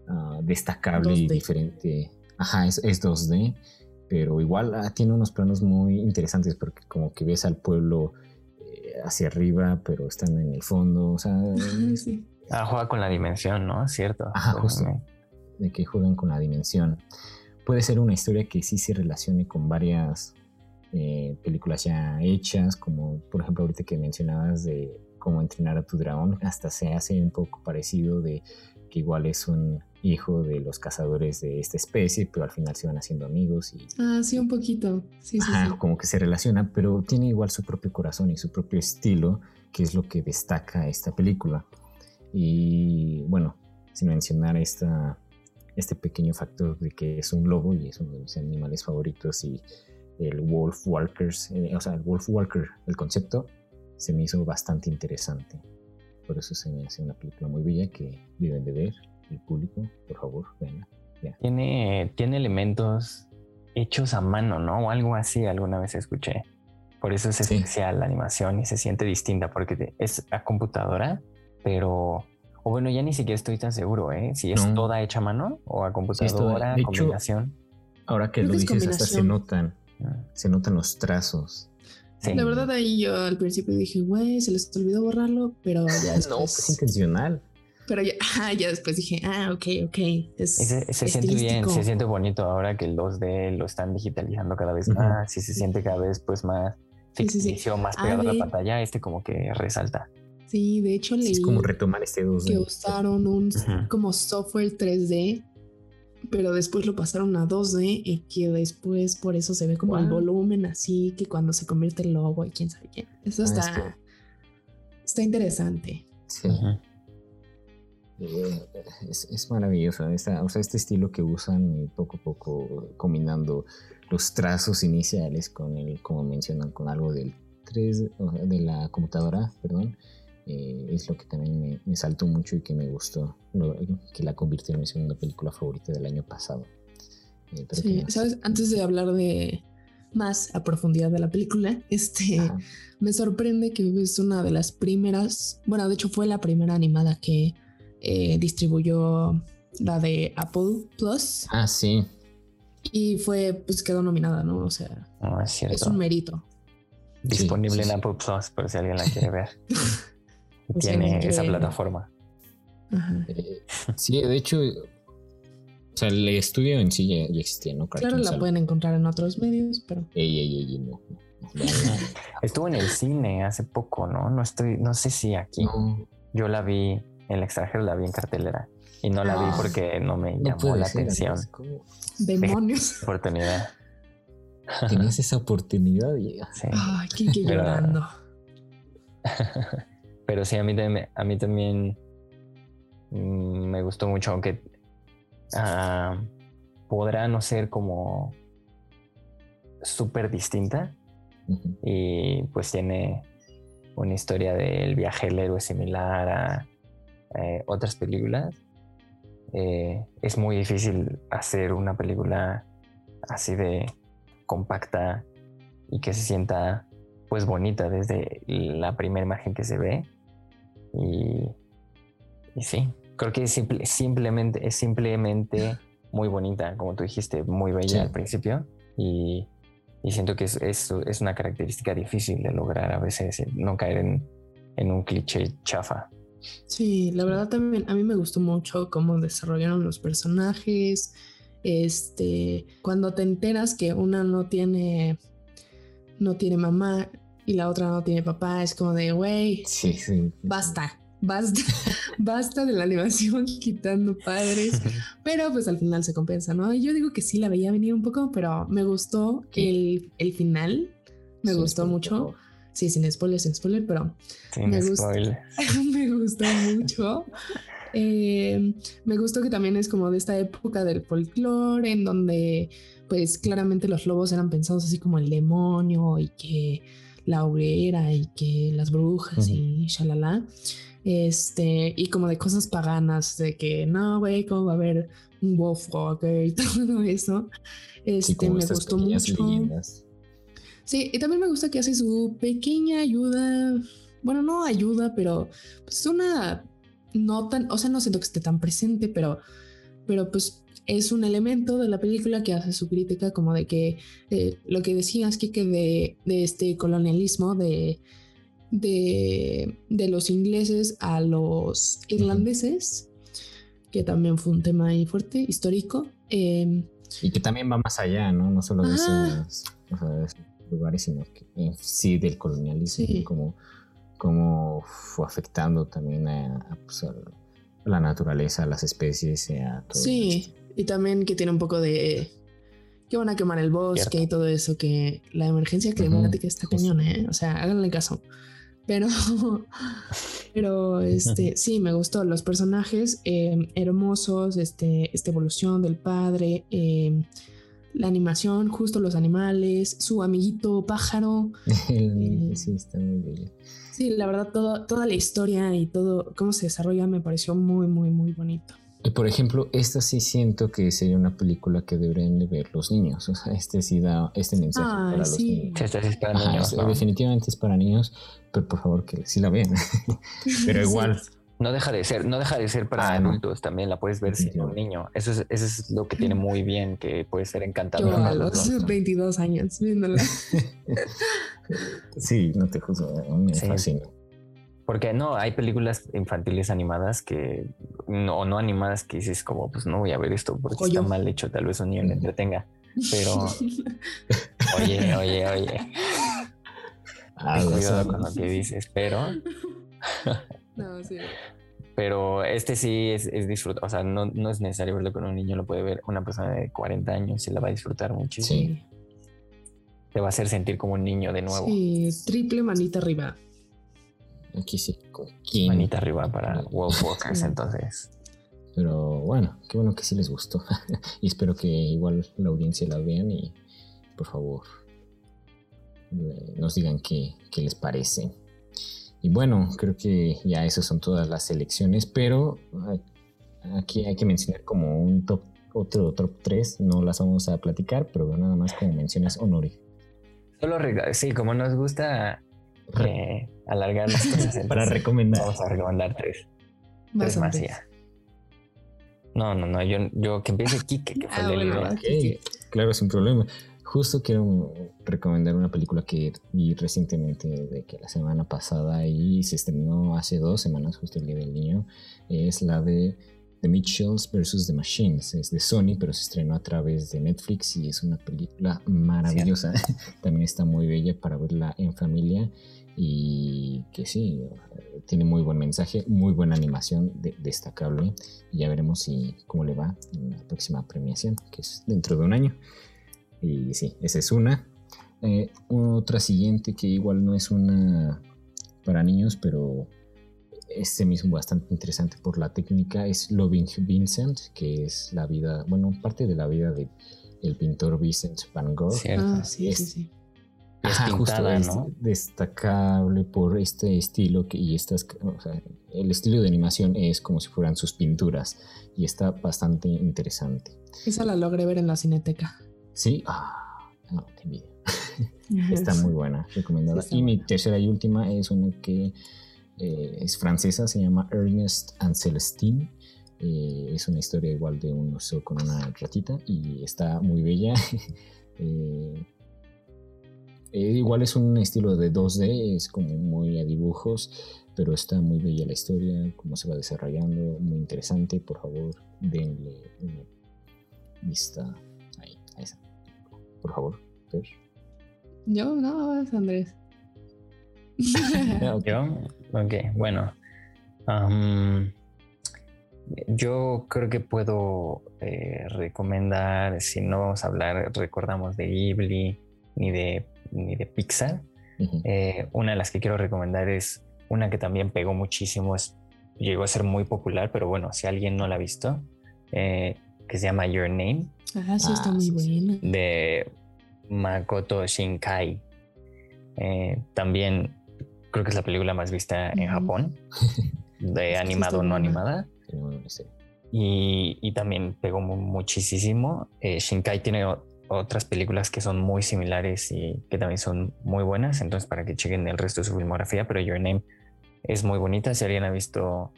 ah, destacable y diferente. Ajá, es, 2D, pero igual ah, tiene unos planos muy interesantes porque como que ves al pueblo eh, hacia arriba, pero están en el fondo. O sea, ah, juega con la dimensión, ¿no? Cierto. Ajá, justo de que juegan con la dimensión. Puede ser una historia que sí se relacione con varias eh, películas ya hechas, como por ejemplo ahorita que mencionabas de cómo entrenar a tu dragón, hasta se hace un poco parecido de igual es un hijo de los cazadores de esta especie, pero al final se van haciendo amigos y... Ah, sí, un poquito. Sí, sí, como que se relaciona, pero tiene igual su propio corazón y su propio estilo, que es lo que destaca esta película. Y bueno, sin mencionar esta este pequeño factor de que es un lobo y es uno de mis animales favoritos y el Wolf Walkers, eh, o sea, el Wolf Walker, el concepto, se me hizo bastante interesante. Por eso se me hace una película muy bella que deben de ver el público, por favor, venga. Tiene, tiene elementos hechos a mano, ¿no? O algo así, alguna vez escuché. Por eso es especial la animación y se siente distinta porque es a computadora, pero o bueno, ya ni siquiera estoy tan seguro, ¿eh? Si es toda hecha a mano o a computadora, sí, combinación. ahora que lo dices, hasta se notan, ah. se notan los trazos. La verdad ahí yo al principio dije, güey, se les olvidó borrarlo, pero ya después... no, es intencional. Pero ya, ya después dije, ah, ok, ok. se, siente bien, se siente bonito ahora que el 2D lo están digitalizando cada vez más y se siente cada vez pues más ficticio, más pegado a, la pantalla, este como que resalta. Sí, de hecho leí es como retomar este 2D. que usaron un como software 3D, pero después lo pasaron a 2D y que después por eso se ve como el volumen así, que cuando se convierte el logo y quién sabe quién. Eso ah, está, está interesante. Sí. Eh, es, maravilloso, o sea, este estilo que usan poco a poco combinando los trazos iniciales con el, como mencionan, con algo del 3 de la computadora, perdón, eh, es lo que también me, saltó mucho y que me gustó, que la convirtió en mi segunda película favorita del año pasado. Eh, sí, ¿sabes? Antes de hablar de más a profundidad de la película, este, me sorprende que es una de las primeras, bueno, de hecho fue la primera animada que eh, distribuyó la de Apple Plus. Ah, sí. Y fue, pues quedó nominada, ¿no? O sea, ah, es, es, un mérito. Disponible en Apple Plus, por si alguien la quiere ver. tiene esa plataforma. Eh, sí, de hecho, o sea, el estudio en sí ya, existía, ¿no? claro, la pueden encontrar en otros medios, pero. Ey, ey, ey, no. Estuvo en el cine hace poco, ¿no? No estoy, no sé si aquí. Yo la vi en el extranjero, la vi en cartelera. Y no la vi ah. porque no me llamó la atención. Demonios. Oportunidad. Tienes esa oportunidad, y... Sí. Ay, qué llorando. Pero sí, a mí, también, a mí también mm, me gustó mucho, aunque ah, podrá no ser como súper distinta, y pues tiene una historia del viaje del héroe similar a eh, otras películas. Eh, es muy difícil hacer una película así de compacta y que se sienta pues bonita desde la primera imagen que se ve. Y, sí, creo que es simplemente, es simplemente muy bonita, como tú dijiste, muy bella al principio. Y, siento que es, es, una característica difícil de lograr a veces, no caer en, en un cliché chafa. Sí, la verdad también a mí me gustó mucho cómo desarrollaron los personajes. Este, cuando te enteras que una no tiene no tiene mamá y la otra no tiene papá, es como de, güey, sí, sí, basta, basta, basta de la animación quitando padres, pero pues al final se compensa, ¿no? Y yo digo que sí la veía venir un poco, pero me gustó el, el, final, me gustó mucho. Sí, sin spoiler, sin spoiler, pero me, gustó, me gustó mucho. Eh, me gustó que también es como de esta época del folclore, en donde pues claramente los lobos eran pensados así como el demonio y que la hoguera y que las brujas y shalala. Este, y como de cosas paganas, de que no, güey, ¿cómo va a haber un Wolfwalker y todo eso? Este, me gustó mucho. Sí, y también me gusta que hace su pequeña ayuda. Bueno, no ayuda, pero pues una no tan, o sea, no siento que esté tan presente, pero, pero pues es un elemento de la película que hace su crítica como de que eh, lo que decías, que de, de este colonialismo de, de, de, los ingleses a los irlandeses, que también fue un tema ahí fuerte, histórico. Em, y que también va más allá, ¿no? No solo de esos, lugares, sino que sí del colonialismo, como, como fue afectando también a, pues, la naturaleza, a las especies, a todo Sí, y también que tiene un poco de que van a quemar el bosque y todo eso, que la emergencia climática está cañón, ¿eh? O sea, háganle caso. Pero, pero este, sí, me gustó. Los personajes em, hermosos, este, esta evolución del padre, em, la animación, justo los animales, su amiguito pájaro. Eh, sí, está muy bello. Sí, la verdad, toda la historia y todo cómo se desarrolla me pareció muy, muy, muy bonito. Por ejemplo, esta sí siento que sería una película que deberían de ver los niños. O sea, este sí da este mensaje para los niños. Este es para niños Definitivamente es para niños, pero por favor que sí la vean. pero igual. No deja de ser, no deja de ser para ah, adultos, también la puedes ver siendo un niño. Eso es, eso es lo que tiene muy bien, que puede ser encantador. Yo a los 22 años viéndola. sí, no te juzgo, me fascina. Porque no, hay películas infantiles animadas que, no, no animadas que dices como, pues no voy a ver esto porque está mal hecho, tal vez un niño le entretenga. Pero, oye, oye, oye. Ah, cuidado con lo que dices, pero... no, sí. Pero este sí es, es disfrutar, o sea, no, no, es necesario verlo con un niño, lo puede ver una persona de 40 años y la va a disfrutar muchísimo. Sí. Te va a hacer sentir como un niño de nuevo. Sí, triple manita arriba. Aquí sí. Manita arriba para World Walkers, entonces. Pero bueno, qué bueno que sí les gustó. y espero que igual la audiencia la vean y por favor nos digan qué, qué les parece. Y bueno, creo que ya esas son todas las selecciones, pero aquí hay que mencionar como un top, otro top 3, no las vamos a platicar, pero nada más como menciones honores. Solo sí, como nos gusta eh, alargar las cosas. Para recomendar. Vamos a recomendar tres. tres más ya. No, no, no, yo, yo que empiece Kike, que fue ah, el Claro, sin problema. Justo quiero recomendar una película que vi recientemente, de que la semana pasada y se estrenó hace dos semanas, justo el Día del Niño. Es la de The Mitchells vs. The Machines. Es de Sony, pero se estrenó a través de Netflix y es una película maravillosa. También está muy bella para verla en familia y que sí, tiene muy buen mensaje, muy buena animación, destacable. Y ya veremos si, cómo le va en la próxima premiación, que es dentro de un año. Y sí, esa es una. Eh, otra siguiente que igual no es una para niños, pero este mismo bastante interesante por la técnica es Loving Vincent, que es la vida, bueno, parte de la vida del el pintor Vincent Van Gogh. Ah, sí, sí, sí es pintada, ¿no? destacable por este estilo que, y estas, o sea, el estilo de animación es como si fueran sus pinturas y está bastante interesante. Esa la logré ver en la cineteca. Sí, ah, no, te envidio. está muy buena, recomendada. y mi tercera y última es una que eh, es francesa, se llama Ernest and Celestine. Eh, es una historia igual de un oso con una ratita y está muy bella. Eh, igual es un estilo de 2D, es como muy a dibujos, pero está muy bella la historia, cómo se va desarrollando, muy interesante. Por favor, denle una vista ahí, a esa. Por favor, Yo, no, Andrés. Yo, ok, bueno. yo creo que puedo eh, recomendar, si no vamos a hablar, recordamos de Ghibli ni de, ni de Pixar. Eh, una de las que quiero recomendar es una que también pegó muchísimo, es, llegó a ser muy popular, pero bueno, si alguien no la ha visto, eh, que se llama Your Name. Ah, sí, está ah, muy buena. De Makoto Shinkai. también creo que es la película más vista en Japón, de animado o no animada. Y, y, también pegó muchísimo. Eh, Shinkai tiene otras películas que son muy similares y que también son muy buenas, entonces para que chequen el resto de su filmografía, pero Your Name es muy bonita. Si alguien ha visto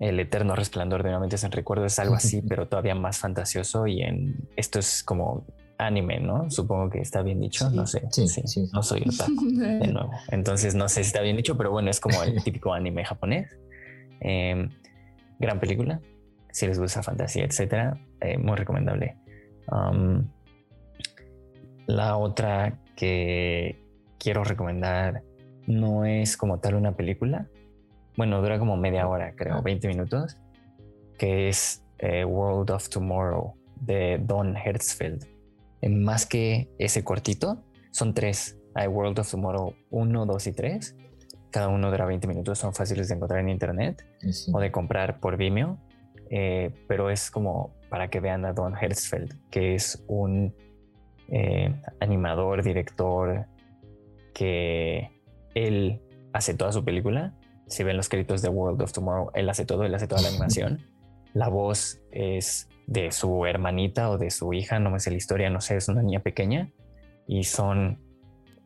El Eterno Resplandor de una mente sin recuerdo, es algo así, pero todavía más fantasioso y en esto es como anime, ¿no? Supongo que está bien dicho, no sé. Sí, sí, no soy otaku, de nuevo. Entonces no sé si está bien dicho, pero bueno, es como el típico anime japonés. Em, gran película, si les gusta fantasía, etcétera, eh, muy recomendable. La otra que quiero recomendar no es como tal una película. Bueno, dura como media hora, creo, 20 minutos, que es eh, World of Tomorrow de Don Hertzfeld más que ese cortito, son tres. Hay World of Tomorrow 1, 2 y 3. Cada uno dura 20 minutos, son fáciles de encontrar en internet o de comprar por Vimeo. Eh, pero es como para que vean a Don Hertzfeld, que es un eh, animador, director, que él hace toda su película. Si ven los créditos de World of Tomorrow, él hace todo, él hace toda la animación. la voz es de su hermanita o de su hija, no me sé la historia, no sé, es una niña pequeña y son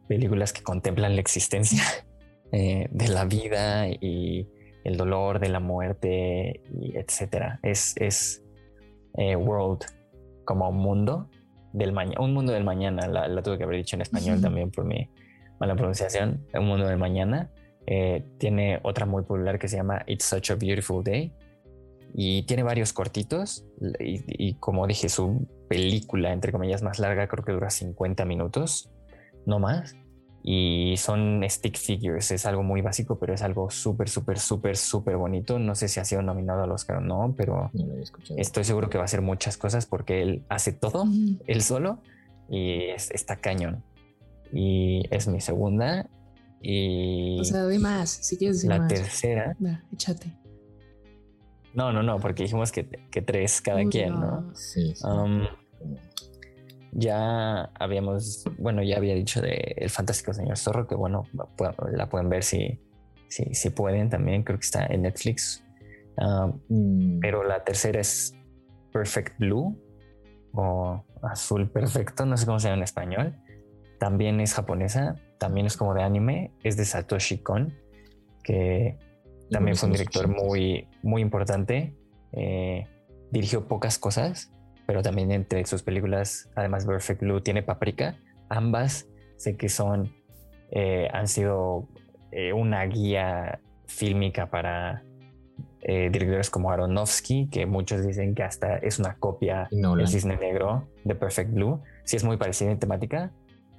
películas que contemplan la existencia eh, de la vida y el dolor de la muerte y etcétera. Es, es eh, World como un mundo del mañana, un mundo del mañana, la, tuve que haber dicho en español también por mi mala pronunciación, un mundo del mañana. Eh, tiene otra muy popular que se llama It's Such a Beautiful Day, y tiene varios cortitos y, como dije, su película, entre comillas, más larga creo que dura 50 minutos, no más. Y son stick figures, es algo muy básico, pero es algo súper, súper, súper, súper bonito. No sé si ha sido nominado al Oscar o no, pero estoy seguro que va a hacer muchas cosas porque él hace todo, él solo, y está cañón. Y es mi segunda. Y. O sea, de más, si quieres decir La tercera. échate. No, no, no, porque dijimos que, tres cada quien, ¿no? Sí. Um, ya habíamos, bueno, ya había dicho de El Fantástico Señor Zorro, que bueno, la pueden ver si, si, si pueden también, creo que está en Netflix. Um, mm. Pero la tercera es Perfect Blue o Azul Perfecto, no sé cómo se llama en español. También es japonesa, también es como de anime, es de Satoshi Kon, que también fue un director muy, muy importante. Eh, dirigió pocas cosas, pero también entre sus películas, además Perfect Blue tiene Paprika. Ambas sé que son, eh, han sido eh, una guía fílmica para directores como Aronofsky, que muchos dicen que hasta es una copia del Cisne Negro de Perfect Blue. Sí es muy parecida en temática,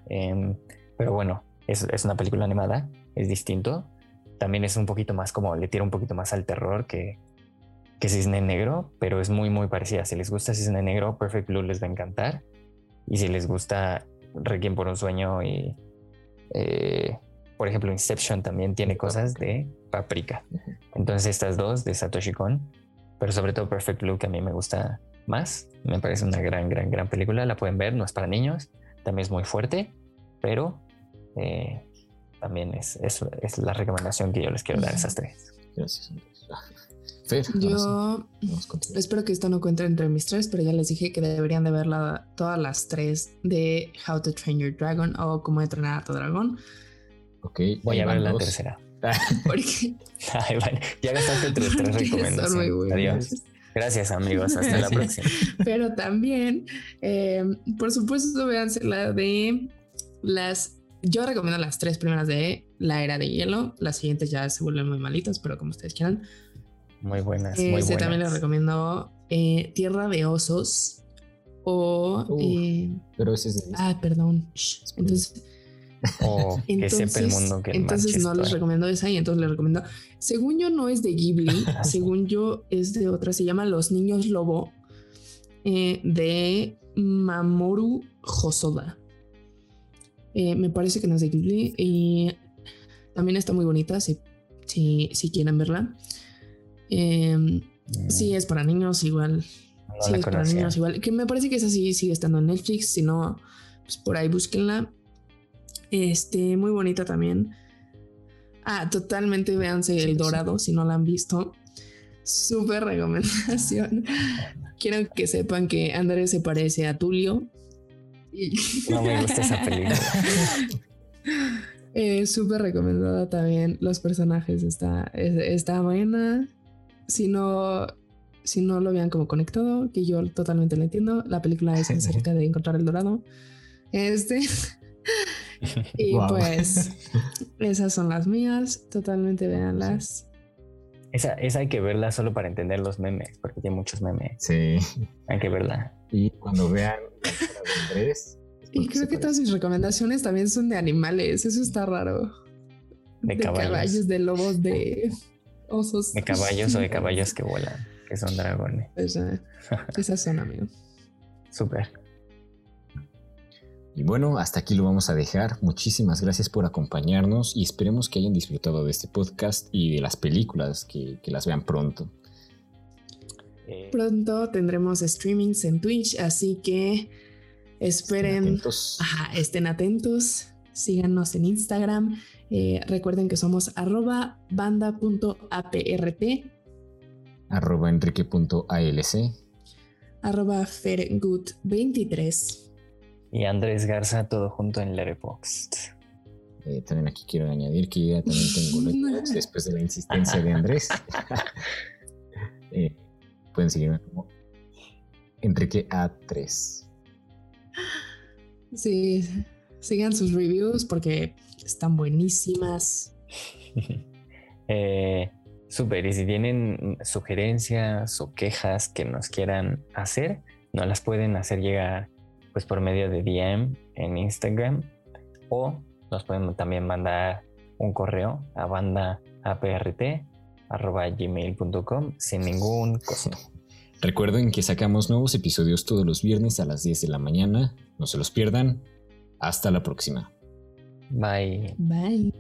em, pero bueno, es, es una película animada, es distinto también es un poquito más como, le tira un poquito más al terror que, que Cisne Negro, pero es muy, muy parecida. Si les gusta Cisne Negro, Perfect Blue les va a encantar. Y si les gusta Requiem por un sueño y, eh, por ejemplo, Inception también tiene cosas de Paprika. Entonces estas dos de Satoshi Kon, pero sobre todo Perfect Blue que a mí me gusta más. Me parece una gran, gran, gran película. La pueden ver, no es para niños, también es muy fuerte, pero eh, también es, es, la recomendación que yo les quiero dar, esas tres. Gracias, yo espero que esto no cuente entre mis tres, pero ya les dije que deberían de ver todas las tres de How to Train Your Dragon o Cómo entrenar a tu dragón. Ok, voy a ver la tercera. Porque... Ya gastaste entre tres recomendaciones. Adiós. Gracias amigos, hasta la próxima. Pero también, eh, por supuesto, véanse la de las... Yo recomiendo las tres primeras de La Era de Hielo. Las siguientes ya se vuelven muy malitas, pero como ustedes quieran. Muy buenas. muy buenas. también les recomiendo eh, Tierra de Osos o... Eh, pero ese es Ah, perdón. Entonces o que sepa el mundo que Entonces no les recomiendo esa y entonces les recomiendo. Según yo, no es de Ghibli, según yo es de otra, se llama Los Niños Lobo eh, de Mamoru Hosoda. Eh, me parece que no es de Ghibli y también está muy bonita si, si, quieren verla. Em, sí, es para niños igual. sí, es para niños igual. Que me parece que esa sí sigue estando en Netflix. Si no, pues por ahí búsquenla. Este, muy bonita también. Ah, totalmente véanse El Dorado si no la han visto. Súper recomendación. Quiero que sepan que Andrés se parece a Tulio. No me gusta esa película. Eh, súper recomendada también. Los personajes está, está buena. Si no, si no lo vean como conectado, que yo totalmente lo entiendo. La película es acerca de encontrar el dorado. Este. y pues esas son las mías, totalmente véanlas. Esa, esa hay que verla solo para entender los memes, porque tiene muchos memes. Sí. Hay que verla. Y cuando vean Y creo que todas mis recomendaciones también son de animales, eso está raro. De, caballos. de lobos, de osos. De caballos o de caballos que vuelan, que son dragones. esas son, amigos. Súper. Y bueno, hasta aquí lo vamos a dejar. Muchísimas gracias por acompañarnos y esperemos que hayan disfrutado de este podcast y de las películas, que, las vean pronto. Eh, pronto tendremos streamings en Twitch, así que esperen, estén atentos, estén atentos síganos en Instagram. Eh, recuerden que somos arroba banda.aprt, arroba enrique.alc, arroba fergood23 y Andrés Garza, todo junto en Letterboxd. Eh, también aquí quiero añadir que ya también tengo Letterboxd después de la insistencia de Andrés. Eh, pueden seguirme como Enrique A3. Sí, sigan sus reviews porque están buenísimas. eh, Súper, y si tienen sugerencias o quejas que nos quieran hacer, no las pueden hacer llegar pues por medio de DM en Instagram o nos pueden también mandar un correo a bandaaprt.gmail.com sin ningún costo. Recuerden que sacamos nuevos episodios todos los viernes a las 10 de la mañana. No se los pierdan. Hasta la próxima. Bye. Bye.